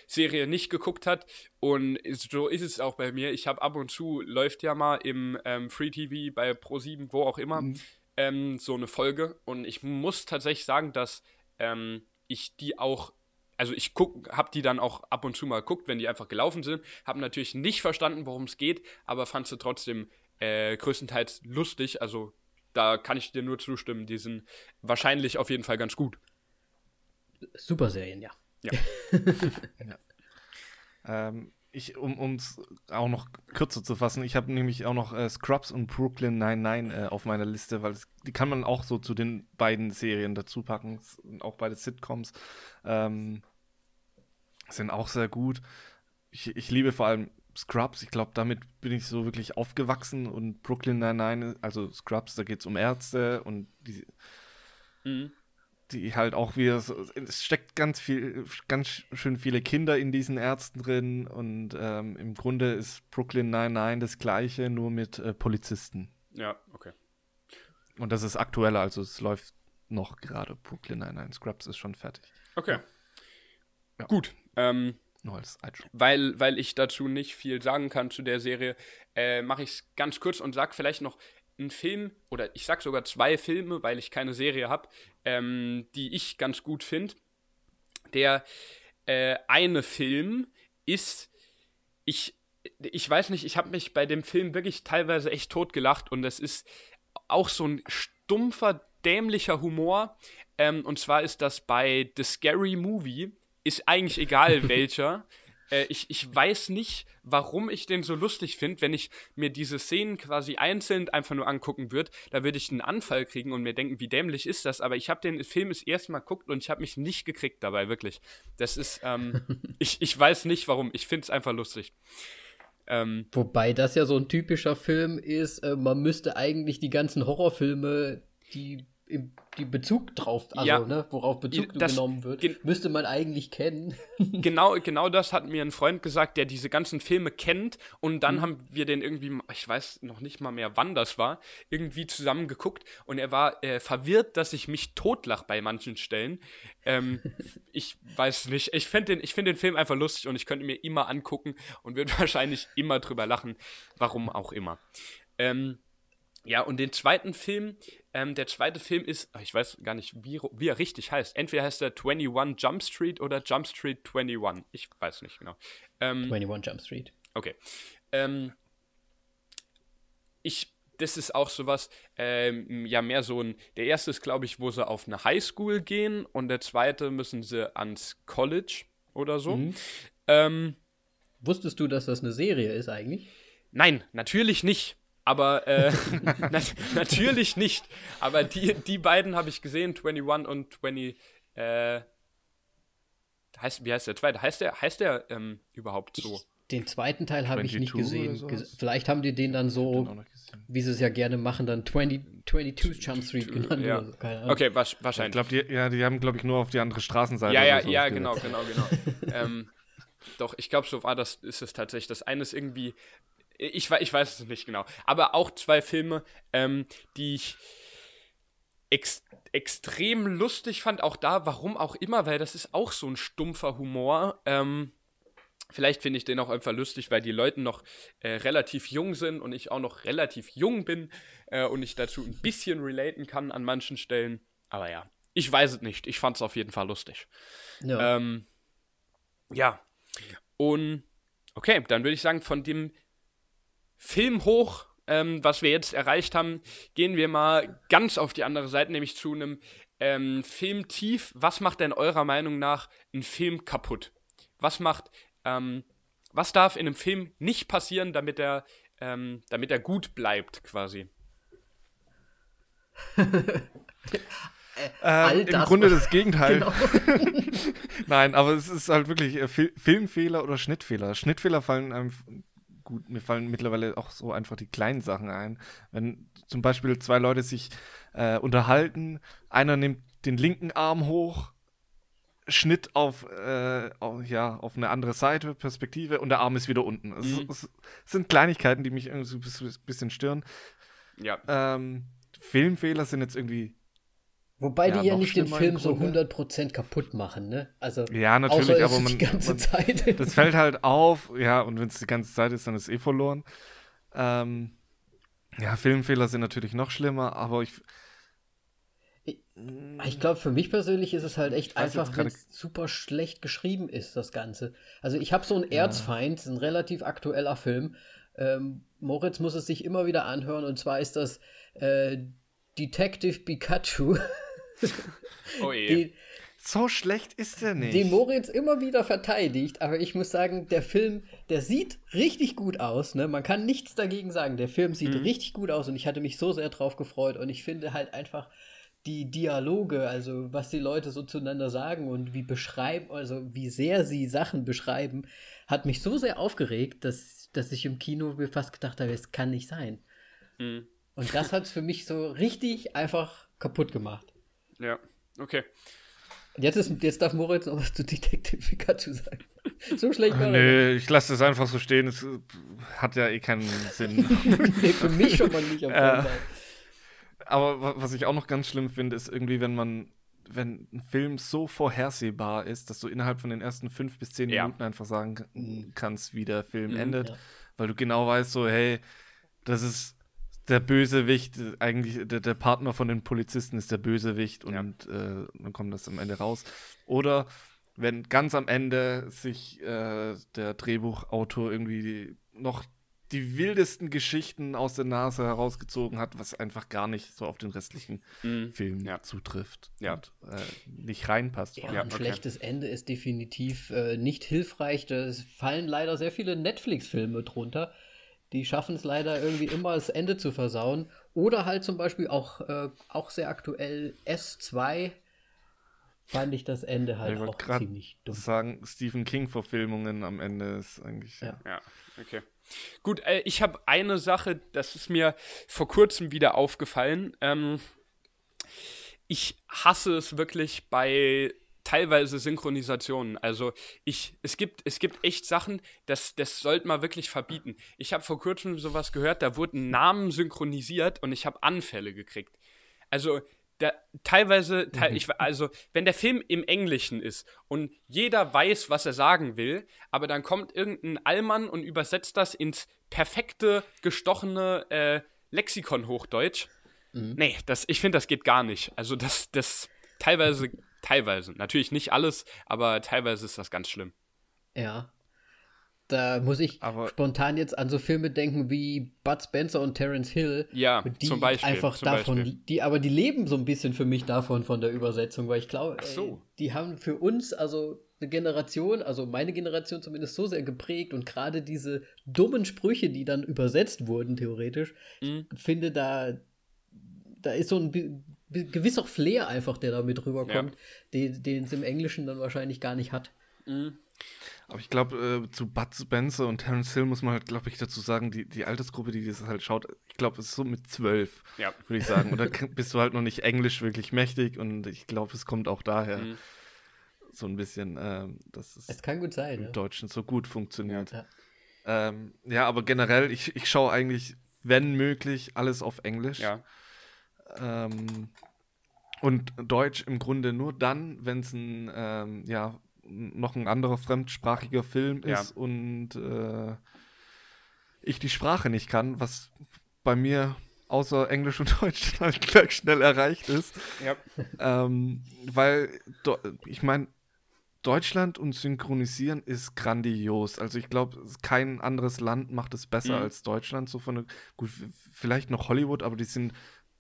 Serie nicht geguckt hat. Und so ist es auch bei mir. Ich habe ab und zu läuft ja mal im ähm, Free TV bei Pro7, wo auch immer, mhm. ähm, so eine Folge. Und ich muss tatsächlich sagen, dass ähm, ich die auch also ich guck, hab die dann auch ab und zu mal geguckt, wenn die einfach gelaufen sind, habe natürlich nicht verstanden, worum es geht, aber fand sie trotzdem äh, größtenteils lustig. Also da kann ich dir nur zustimmen. Die sind wahrscheinlich auf jeden Fall ganz gut. Super Serien, ja. Ja. ja. Ähm, ich, um es auch noch kürzer zu fassen, ich habe nämlich auch noch äh, Scrubs und Brooklyn 99 äh, auf meiner Liste, weil es, die kann man auch so zu den beiden Serien dazu packen, auch beide Sitcoms ähm, sind auch sehr gut. Ich, ich liebe vor allem Scrubs, ich glaube, damit bin ich so wirklich aufgewachsen und Brooklyn 99, also Scrubs, da geht es um Ärzte und die, mhm. Die halt auch wieder so, es steckt ganz viel, ganz schön viele Kinder in diesen Ärzten drin und ähm, im Grunde ist Brooklyn 99 das gleiche, nur mit äh, Polizisten. Ja, okay. Und das ist aktueller, also es läuft noch gerade Brooklyn 99, Scrubs ist schon fertig. Okay. Ja. Gut. Ähm, nur als Einschub. Weil, weil ich dazu nicht viel sagen kann zu der Serie, äh, mache ich es ganz kurz und sage vielleicht noch einen Film, oder ich sag sogar zwei Filme, weil ich keine Serie habe, ähm, die ich ganz gut finde. Der äh, eine Film ist, ich, ich weiß nicht, ich habe mich bei dem Film wirklich teilweise echt totgelacht und das ist auch so ein stumpfer, dämlicher Humor. Ähm, und zwar ist das bei The Scary Movie ist eigentlich egal welcher. Äh, ich, ich weiß nicht, warum ich den so lustig finde, wenn ich mir diese Szenen quasi einzeln einfach nur angucken würde. Da würde ich einen Anfall kriegen und mir denken, wie dämlich ist das. Aber ich habe den Film das erste Mal geguckt und ich habe mich nicht gekriegt dabei, wirklich. Das ist, ähm, ich, ich weiß nicht warum. Ich finde es einfach lustig. Ähm, Wobei das ja so ein typischer Film ist, äh, man müsste eigentlich die ganzen Horrorfilme, die die Bezug drauf, also ja, ne, worauf Bezug das, genommen wird, müsste man eigentlich kennen. genau, genau das hat mir ein Freund gesagt, der diese ganzen Filme kennt und dann mhm. haben wir den irgendwie, ich weiß noch nicht mal mehr, wann das war, irgendwie zusammen geguckt und er war äh, verwirrt, dass ich mich totlach bei manchen Stellen. Ähm, ich weiß nicht, ich finde den, find den Film einfach lustig und ich könnte mir immer angucken und würde wahrscheinlich immer drüber lachen, warum auch immer. Ähm, ja, und den zweiten Film, ähm, der zweite Film ist, ich weiß gar nicht, wie, wie er richtig heißt. Entweder heißt er 21 Jump Street oder Jump Street 21. Ich weiß nicht genau. Ähm, 21 Jump Street. Okay. Ähm, ich, das ist auch sowas, ähm, ja, mehr so ein, der erste ist, glaube ich, wo sie auf eine Highschool gehen und der zweite müssen sie ans College oder so. Mhm. Ähm, Wusstest du, dass das eine Serie ist eigentlich? Nein, natürlich nicht. Aber äh, nat natürlich nicht. Aber die, die beiden habe ich gesehen, 21 und 20. Äh, heißt, wie heißt der zweite? Heißt der, heißt der ähm, überhaupt so? Ich, den zweiten Teil habe ich nicht gesehen. Vielleicht haben die den dann so, wie sie es ja gerne machen, dann 20, 22 Jump Street genannt. Ja. So, okay, wa wahrscheinlich. Ich glaube, die, ja, die haben, glaube ich, nur auf die andere Straßenseite. Ja, ja, so ja, genau, genau, genau. ähm, doch, ich glaube, so war das, ist es tatsächlich. Das eine ist irgendwie ich, ich weiß es nicht genau. Aber auch zwei Filme, ähm, die ich ex extrem lustig fand. Auch da, warum auch immer, weil das ist auch so ein stumpfer Humor. Ähm, vielleicht finde ich den auch einfach lustig, weil die Leute noch äh, relativ jung sind und ich auch noch relativ jung bin äh, und ich dazu ein bisschen relaten kann an manchen Stellen. Aber ja, ich weiß es nicht. Ich fand es auf jeden Fall lustig. Ja. Ähm, ja. Und okay, dann würde ich sagen, von dem Film hoch, ähm, was wir jetzt erreicht haben, gehen wir mal ganz auf die andere Seite, nämlich zu einem ähm, Film tief. Was macht denn eurer Meinung nach einen Film kaputt? Was macht, ähm, was darf in einem Film nicht passieren, damit er, ähm, damit er gut bleibt, quasi? Äh, Im Grunde das Gegenteil. Genau. Nein, aber es ist halt wirklich äh, Filmfehler oder Schnittfehler. Schnittfehler fallen einem gut, mir fallen mittlerweile auch so einfach die kleinen Sachen ein. Wenn zum Beispiel zwei Leute sich äh, unterhalten, einer nimmt den linken Arm hoch, Schnitt auf, äh, auf, ja, auf eine andere Seite, Perspektive und der Arm ist wieder unten. Es, mhm. es, sind Kleinigkeiten, die mich irgendwie so ein bisschen stören. Ja. Ähm, Filmfehler sind jetzt irgendwie Wobei ja, die ja nicht den Film so 100% kaputt machen, ne? Also, ja, natürlich, aber man, die ganze man, Zeit. Das fällt halt auf, ja, und wenn es die ganze Zeit ist, dann ist es eh verloren. Ähm, ja, Filmfehler sind natürlich noch schlimmer, aber ich. Ich, ich glaube, für mich persönlich ist es halt echt einfach, wenn es super schlecht geschrieben ist, das Ganze. Also, ich habe so einen Erzfeind, ein relativ aktueller Film. Ähm, Moritz muss es sich immer wieder anhören, und zwar ist das äh, Detective Pikachu. oh je. Die, So schlecht ist er nicht. Den Moritz immer wieder verteidigt, aber ich muss sagen, der Film, der sieht richtig gut aus. Ne? Man kann nichts dagegen sagen. Der Film sieht mhm. richtig gut aus und ich hatte mich so sehr drauf gefreut. Und ich finde halt einfach die Dialoge, also was die Leute so zueinander sagen und wie beschreiben, also wie sehr sie Sachen beschreiben, hat mich so sehr aufgeregt, dass, dass ich im Kino mir fast gedacht habe, es kann nicht sein. Mhm. Und das hat es für mich so richtig einfach kaputt gemacht. Ja, okay. Jetzt, ist, jetzt darf Moritz noch was zu Detective Pikachu sagen. So schlecht war Nee, ich lasse das einfach so stehen. Es hat ja eh keinen Sinn. nee, für mich schon mal nicht Fall. Aber was ich auch noch ganz schlimm finde, ist irgendwie, wenn man, wenn ein Film so vorhersehbar ist, dass du innerhalb von den ersten fünf bis zehn ja. Minuten einfach sagen kannst, wie der Film mhm, endet, ja. weil du genau weißt, so, hey, das ist der Bösewicht, eigentlich der, der, Partner von den Polizisten ist der Bösewicht und ja. äh, dann kommt das am Ende raus. Oder wenn ganz am Ende sich äh, der Drehbuchautor irgendwie noch die wildesten Geschichten aus der Nase herausgezogen hat, was einfach gar nicht so auf den restlichen mm. Film ja. zutrifft ja. und äh, nicht reinpasst. Ja, ein okay. schlechtes Ende ist definitiv äh, nicht hilfreich. Es fallen leider sehr viele Netflix-Filme drunter, die schaffen es leider irgendwie immer das Ende zu versauen. Oder halt zum Beispiel auch, äh, auch sehr aktuell S2 fand ich das Ende halt ich auch ziemlich dumm. sagen, Stephen King-Verfilmungen am Ende ist eigentlich. Ja, ja okay. Gut, äh, ich habe eine Sache, das ist mir vor kurzem wieder aufgefallen. Ähm, ich hasse es wirklich bei teilweise Synchronisationen. Also ich, es gibt, es gibt echt Sachen, das, das sollte man wirklich verbieten. Ich habe vor kurzem sowas gehört, da wurden Namen synchronisiert und ich habe Anfälle gekriegt. Also da, teilweise, te mhm. ich, also wenn der Film im Englischen ist und jeder weiß, was er sagen will, aber dann kommt irgendein Allmann und übersetzt das ins perfekte, gestochene äh, Lexikon-Hochdeutsch. Mhm. Nee, das, ich finde, das geht gar nicht. Also das, das teilweise Teilweise. Natürlich nicht alles, aber teilweise ist das ganz schlimm. Ja. Da muss ich aber spontan jetzt an so Filme denken wie Bud Spencer und Terence Hill. Ja, die zum Beispiel. Einfach zum davon, Beispiel. die, aber die leben so ein bisschen für mich davon, von der Übersetzung, weil ich glaube, so. die haben für uns, also eine Generation, also meine Generation zumindest so sehr geprägt und gerade diese dummen Sprüche, die dann übersetzt wurden, theoretisch, mhm. finde da, da ist so ein gewisser Flair einfach, der da mit rüberkommt, ja. den es im Englischen dann wahrscheinlich gar nicht hat. Mhm. Aber ich glaube, äh, zu Bud Spencer und Terence Hill muss man halt, glaube ich, dazu sagen, die, die Altersgruppe, die das halt schaut, ich glaube, es ist so mit zwölf, ja. würde ich sagen. Oder bist du halt noch nicht Englisch wirklich mächtig und ich glaube, es kommt auch daher mhm. so ein bisschen, äh, dass es, es kann gut sein, im ja. Deutschen so gut funktioniert. Ja, ähm, ja aber generell, ich, ich schaue eigentlich, wenn möglich, alles auf Englisch. Ja. Ähm, und Deutsch im Grunde nur dann, wenn es ein, ähm, ja, noch ein anderer fremdsprachiger Film ist ja. und äh, ich die Sprache nicht kann, was bei mir außer Englisch und Deutsch halt schnell erreicht ist. Ja. Ähm, weil, ich meine, Deutschland und Synchronisieren ist grandios. Also ich glaube, kein anderes Land macht es besser mhm. als Deutschland. So von gut, vielleicht noch Hollywood, aber die sind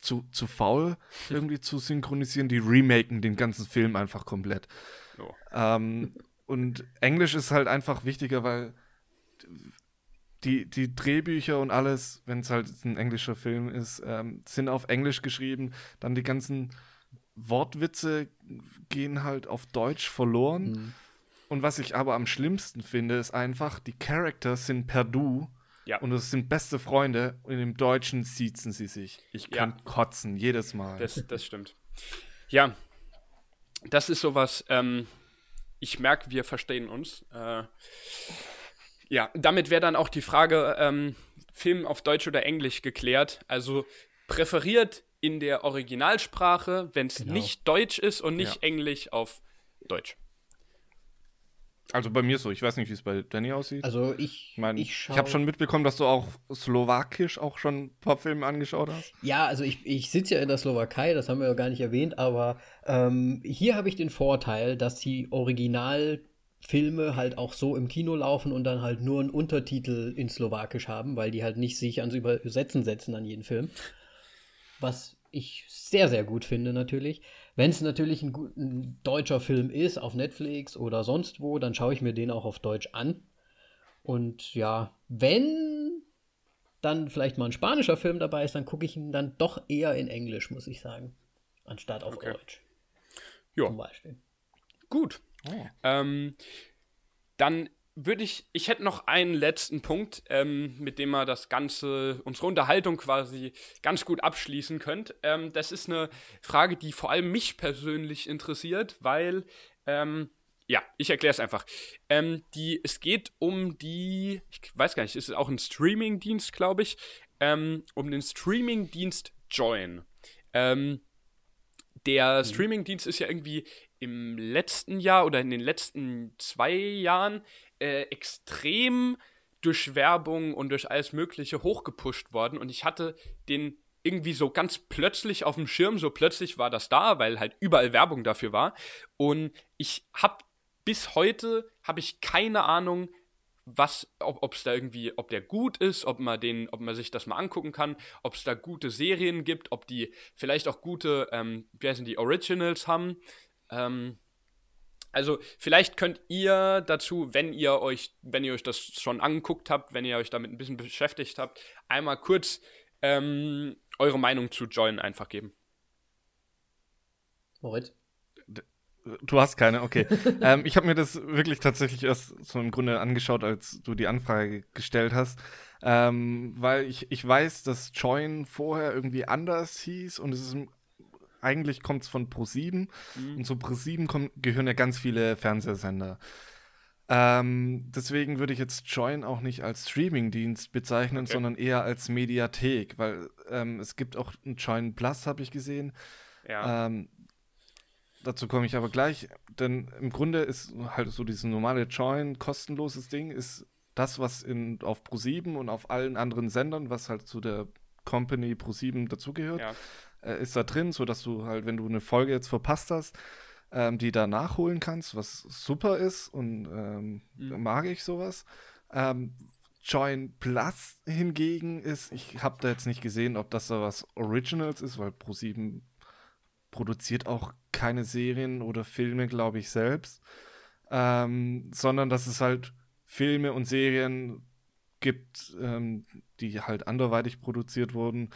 zu, zu faul, irgendwie zu synchronisieren. Die remaken den ganzen Film einfach komplett. Oh. Ähm, und Englisch ist halt einfach wichtiger, weil die, die Drehbücher und alles, wenn es halt ein englischer Film ist, ähm, sind auf Englisch geschrieben. Dann die ganzen Wortwitze gehen halt auf Deutsch verloren. Mhm. Und was ich aber am schlimmsten finde, ist einfach, die Characters sind per Du ja. Und es sind beste Freunde und im Deutschen siezen sie sich. Ich kann ja. kotzen, jedes Mal. Das, das stimmt. Ja, das ist sowas, ähm, ich merke, wir verstehen uns. Äh, ja, damit wäre dann auch die Frage, ähm, Film auf Deutsch oder Englisch geklärt. Also präferiert in der Originalsprache, wenn es genau. nicht Deutsch ist und nicht ja. Englisch auf Deutsch. Also bei mir so, ich weiß nicht, wie es bei Danny aussieht. Also ich, mein, ich, ich habe schon mitbekommen, dass du auch slowakisch auch schon ein paar Filme angeschaut hast. Ja, also ich, ich sitze ja in der Slowakei, das haben wir ja gar nicht erwähnt, aber ähm, hier habe ich den Vorteil, dass die Originalfilme halt auch so im Kino laufen und dann halt nur einen Untertitel in Slowakisch haben, weil die halt nicht sich ans Übersetzen setzen an jeden Film. Was ich sehr, sehr gut finde natürlich. Wenn es natürlich ein, ein, deutscher Film ist, auf Netflix oder sonst wo, dann schaue ich mir den auch auf Deutsch an. Und ja, wenn dann vielleicht mal ein spanischer Film dabei ist, dann gucke ich ihn dann doch eher in Englisch, muss ich sagen, anstatt auf okay. Deutsch. Ja. Zum Beispiel. Gut. Oh. Ähm, dann würde ich, ich hätte noch einen letzten Punkt, ähm, mit dem wir das Ganze, unsere Unterhaltung quasi ganz gut abschließen könnt. Ähm, das ist eine Frage, die vor allem mich persönlich interessiert, weil, ähm, ja, ich erkläre es einfach. Ähm, die, es geht um die, ich weiß gar nicht, ist es auch ein Streaming-Dienst, glaube ich, ähm, um den Streaming-Dienst Join. Ähm, der mhm. Streaming-Dienst ist ja irgendwie im letzten Jahr oder in den letzten zwei Jahren äh, extrem durch Werbung und durch alles Mögliche hochgepusht worden. Und ich hatte den irgendwie so ganz plötzlich auf dem Schirm, so plötzlich war das da, weil halt überall Werbung dafür war. Und ich habe bis heute habe ich keine Ahnung, was, ob es da irgendwie, ob der gut ist, ob man den, ob man sich das mal angucken kann, ob es da gute Serien gibt, ob die vielleicht auch gute, ähm, wie heißen die, Originals haben. Ähm, also vielleicht könnt ihr dazu, wenn ihr euch, wenn ihr euch das schon angeguckt habt, wenn ihr euch damit ein bisschen beschäftigt habt, einmal kurz ähm, eure Meinung zu Join einfach geben. Moritz? Du hast keine, okay. ähm, ich habe mir das wirklich tatsächlich erst so im Grunde angeschaut, als du die Anfrage gestellt hast. Ähm, weil ich, ich weiß, dass Join vorher irgendwie anders hieß und es ist eigentlich kommt es von Pro7 mhm. und zu Pro7 gehören ja ganz viele Fernsehsender. Ähm, deswegen würde ich jetzt Join auch nicht als Streamingdienst bezeichnen, okay. sondern eher als Mediathek, weil ähm, es gibt auch ein Join Plus, habe ich gesehen. Ja. Ähm, dazu komme ich aber gleich, denn im Grunde ist halt so dieses normale Join, kostenloses Ding, ist das, was in, auf Pro7 und auf allen anderen Sendern, was halt zu der Company Pro7 dazugehört, ja äh, ist da drin, sodass du halt, wenn du eine Folge jetzt verpasst hast, ähm, die da nachholen kannst, was super ist und ähm, mhm. mag ich sowas. Ähm, Join Plus hingegen ist, ich habe da jetzt nicht gesehen, ob das da was Originals ist, weil Pro7 produziert auch keine Serien oder Filme, glaube ich, selbst, ähm, sondern dass es halt Filme und Serien gibt, ähm, die halt anderweitig produziert wurden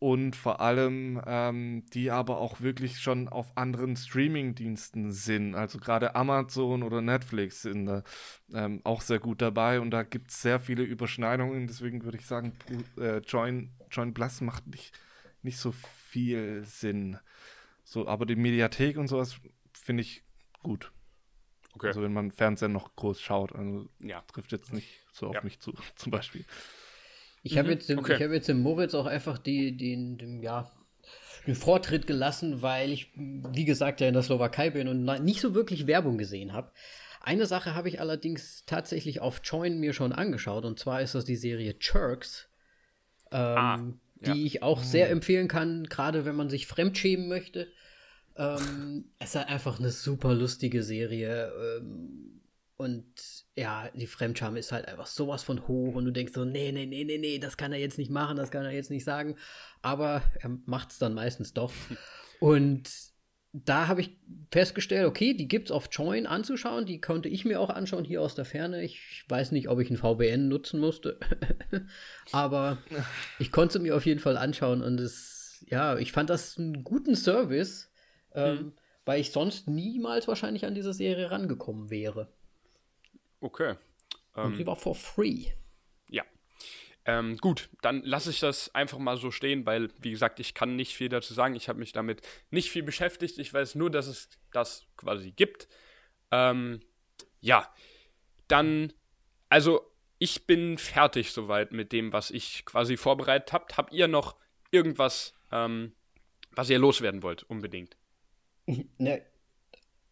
und vor allem ähm, die aber auch wirklich schon auf anderen Streaming-Diensten sind. Also gerade Amazon oder Netflix sind da ähm, auch sehr gut dabei und da gibt es sehr viele Überschneidungen. Deswegen würde ich sagen, äh, Join, Join Plus macht nicht, nicht so viel Sinn. So, aber die Mediathek und sowas finde ich gut. Okay. Also wenn man Fernsehen noch groß schaut, also ja. trifft jetzt nicht so auf ja. mich zu, zum Beispiel. Ich habe mhm. jetzt, okay. hab jetzt dem Moritz auch einfach die, den, den, ja, den Vortritt gelassen, weil ich, wie gesagt, ja in der Slowakei bin und nicht so wirklich Werbung gesehen habe. Eine Sache habe ich allerdings tatsächlich auf Join mir schon angeschaut und zwar ist das die Serie Churks, ähm, ah, ja. die ich auch sehr mhm. empfehlen kann, gerade wenn man sich fremdschämen möchte. Ähm, es ist halt einfach eine super lustige Serie. Ähm, und ja, die Fremdscham ist halt einfach sowas von hoch und du denkst so, nee, nee, nee, nee, nee, das kann er jetzt nicht machen, das kann er jetzt nicht sagen. Aber er macht es dann meistens doch. Und da habe ich festgestellt, okay, die gibt es auf Join anzuschauen, die konnte ich mir auch anschauen hier aus der Ferne. Ich weiß nicht, ob ich ein VPN nutzen musste, aber ich konnte mir auf jeden Fall anschauen und es, ja, ich fand das einen guten Service, ähm, mhm. weil ich sonst niemals wahrscheinlich an diese Serie rangekommen wäre. Okay. Und sie ähm, war for free. Ja. Ähm, gut, dann lasse ich das einfach mal so stehen, weil, wie gesagt, ich kann nicht viel dazu sagen. Ich habe mich damit nicht viel beschäftigt. Ich weiß nur, dass es das quasi gibt. Ähm, ja, dann, also ich bin fertig soweit mit dem, was ich quasi vorbereitet habe. Habt ihr noch irgendwas, ähm, was ihr loswerden wollt, unbedingt? Ne,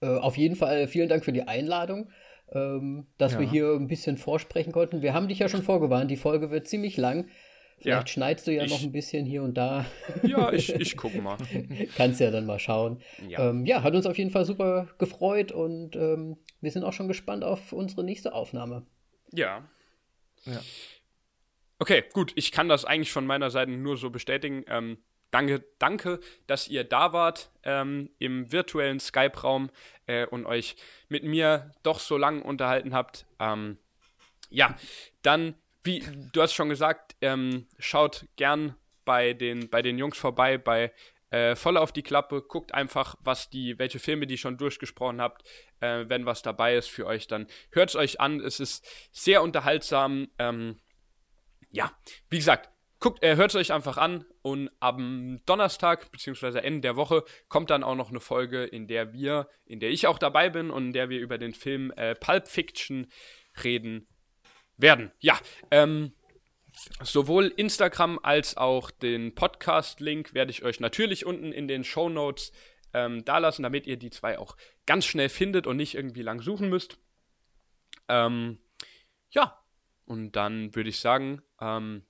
äh, auf jeden Fall vielen Dank für die Einladung ähm, dass ja. wir hier ein bisschen vorsprechen konnten. Wir haben dich ja schon vorgewarnt, die Folge wird ziemlich lang. Vielleicht ja, schneidest du ja ich, noch ein bisschen hier und da. Ja, ich, ich gucke mal. Kannst ja dann mal schauen. Ja. Ähm, ja. hat uns auf jeden Fall super gefreut und ähm, wir sind auch schon gespannt auf unsere nächste Aufnahme. Ja. Ja. Okay, gut. Ich kann das eigentlich von meiner Seite nur so bestätigen. Ähm, danke, danke, dass ihr da wart ähm, im virtuellen Skype-Raum äh, und euch mit mir doch so lang unterhalten habt. Ähm, ja, dann, wie du hast schon gesagt, ähm, schaut gern bei den, bei den Jungs vorbei, bei äh, voll auf die Klappe, guckt einfach, was die, welche Filme die schon durchgesprochen habt. Äh, wenn was dabei ist für euch, dann hört es euch an. Es ist sehr unterhaltsam. Ähm, ja, wie gesagt, guckt, äh, hört es euch einfach an und am Donnerstag bzw. Ende der Woche kommt dann auch noch eine Folge, in der wir, in der ich auch dabei bin und in der wir über den Film äh, Pulp Fiction reden werden. Ja, ähm, sowohl Instagram als auch den Podcast-Link werde ich euch natürlich unten in den Show Notes ähm, da lassen, damit ihr die zwei auch ganz schnell findet und nicht irgendwie lang suchen müsst. Ähm, ja, und dann würde ich sagen, ähm,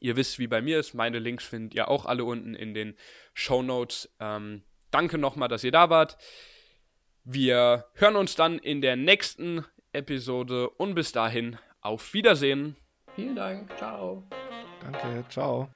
ihr wisst, wie bei mir ist. Meine Links findet ihr auch alle unten in den Show Notes. Ähm, danke nochmal, dass ihr da wart. Wir hören uns dann in der nächsten Episode und bis dahin auf Wiedersehen. Vielen Dank. Ciao. Danke, ciao.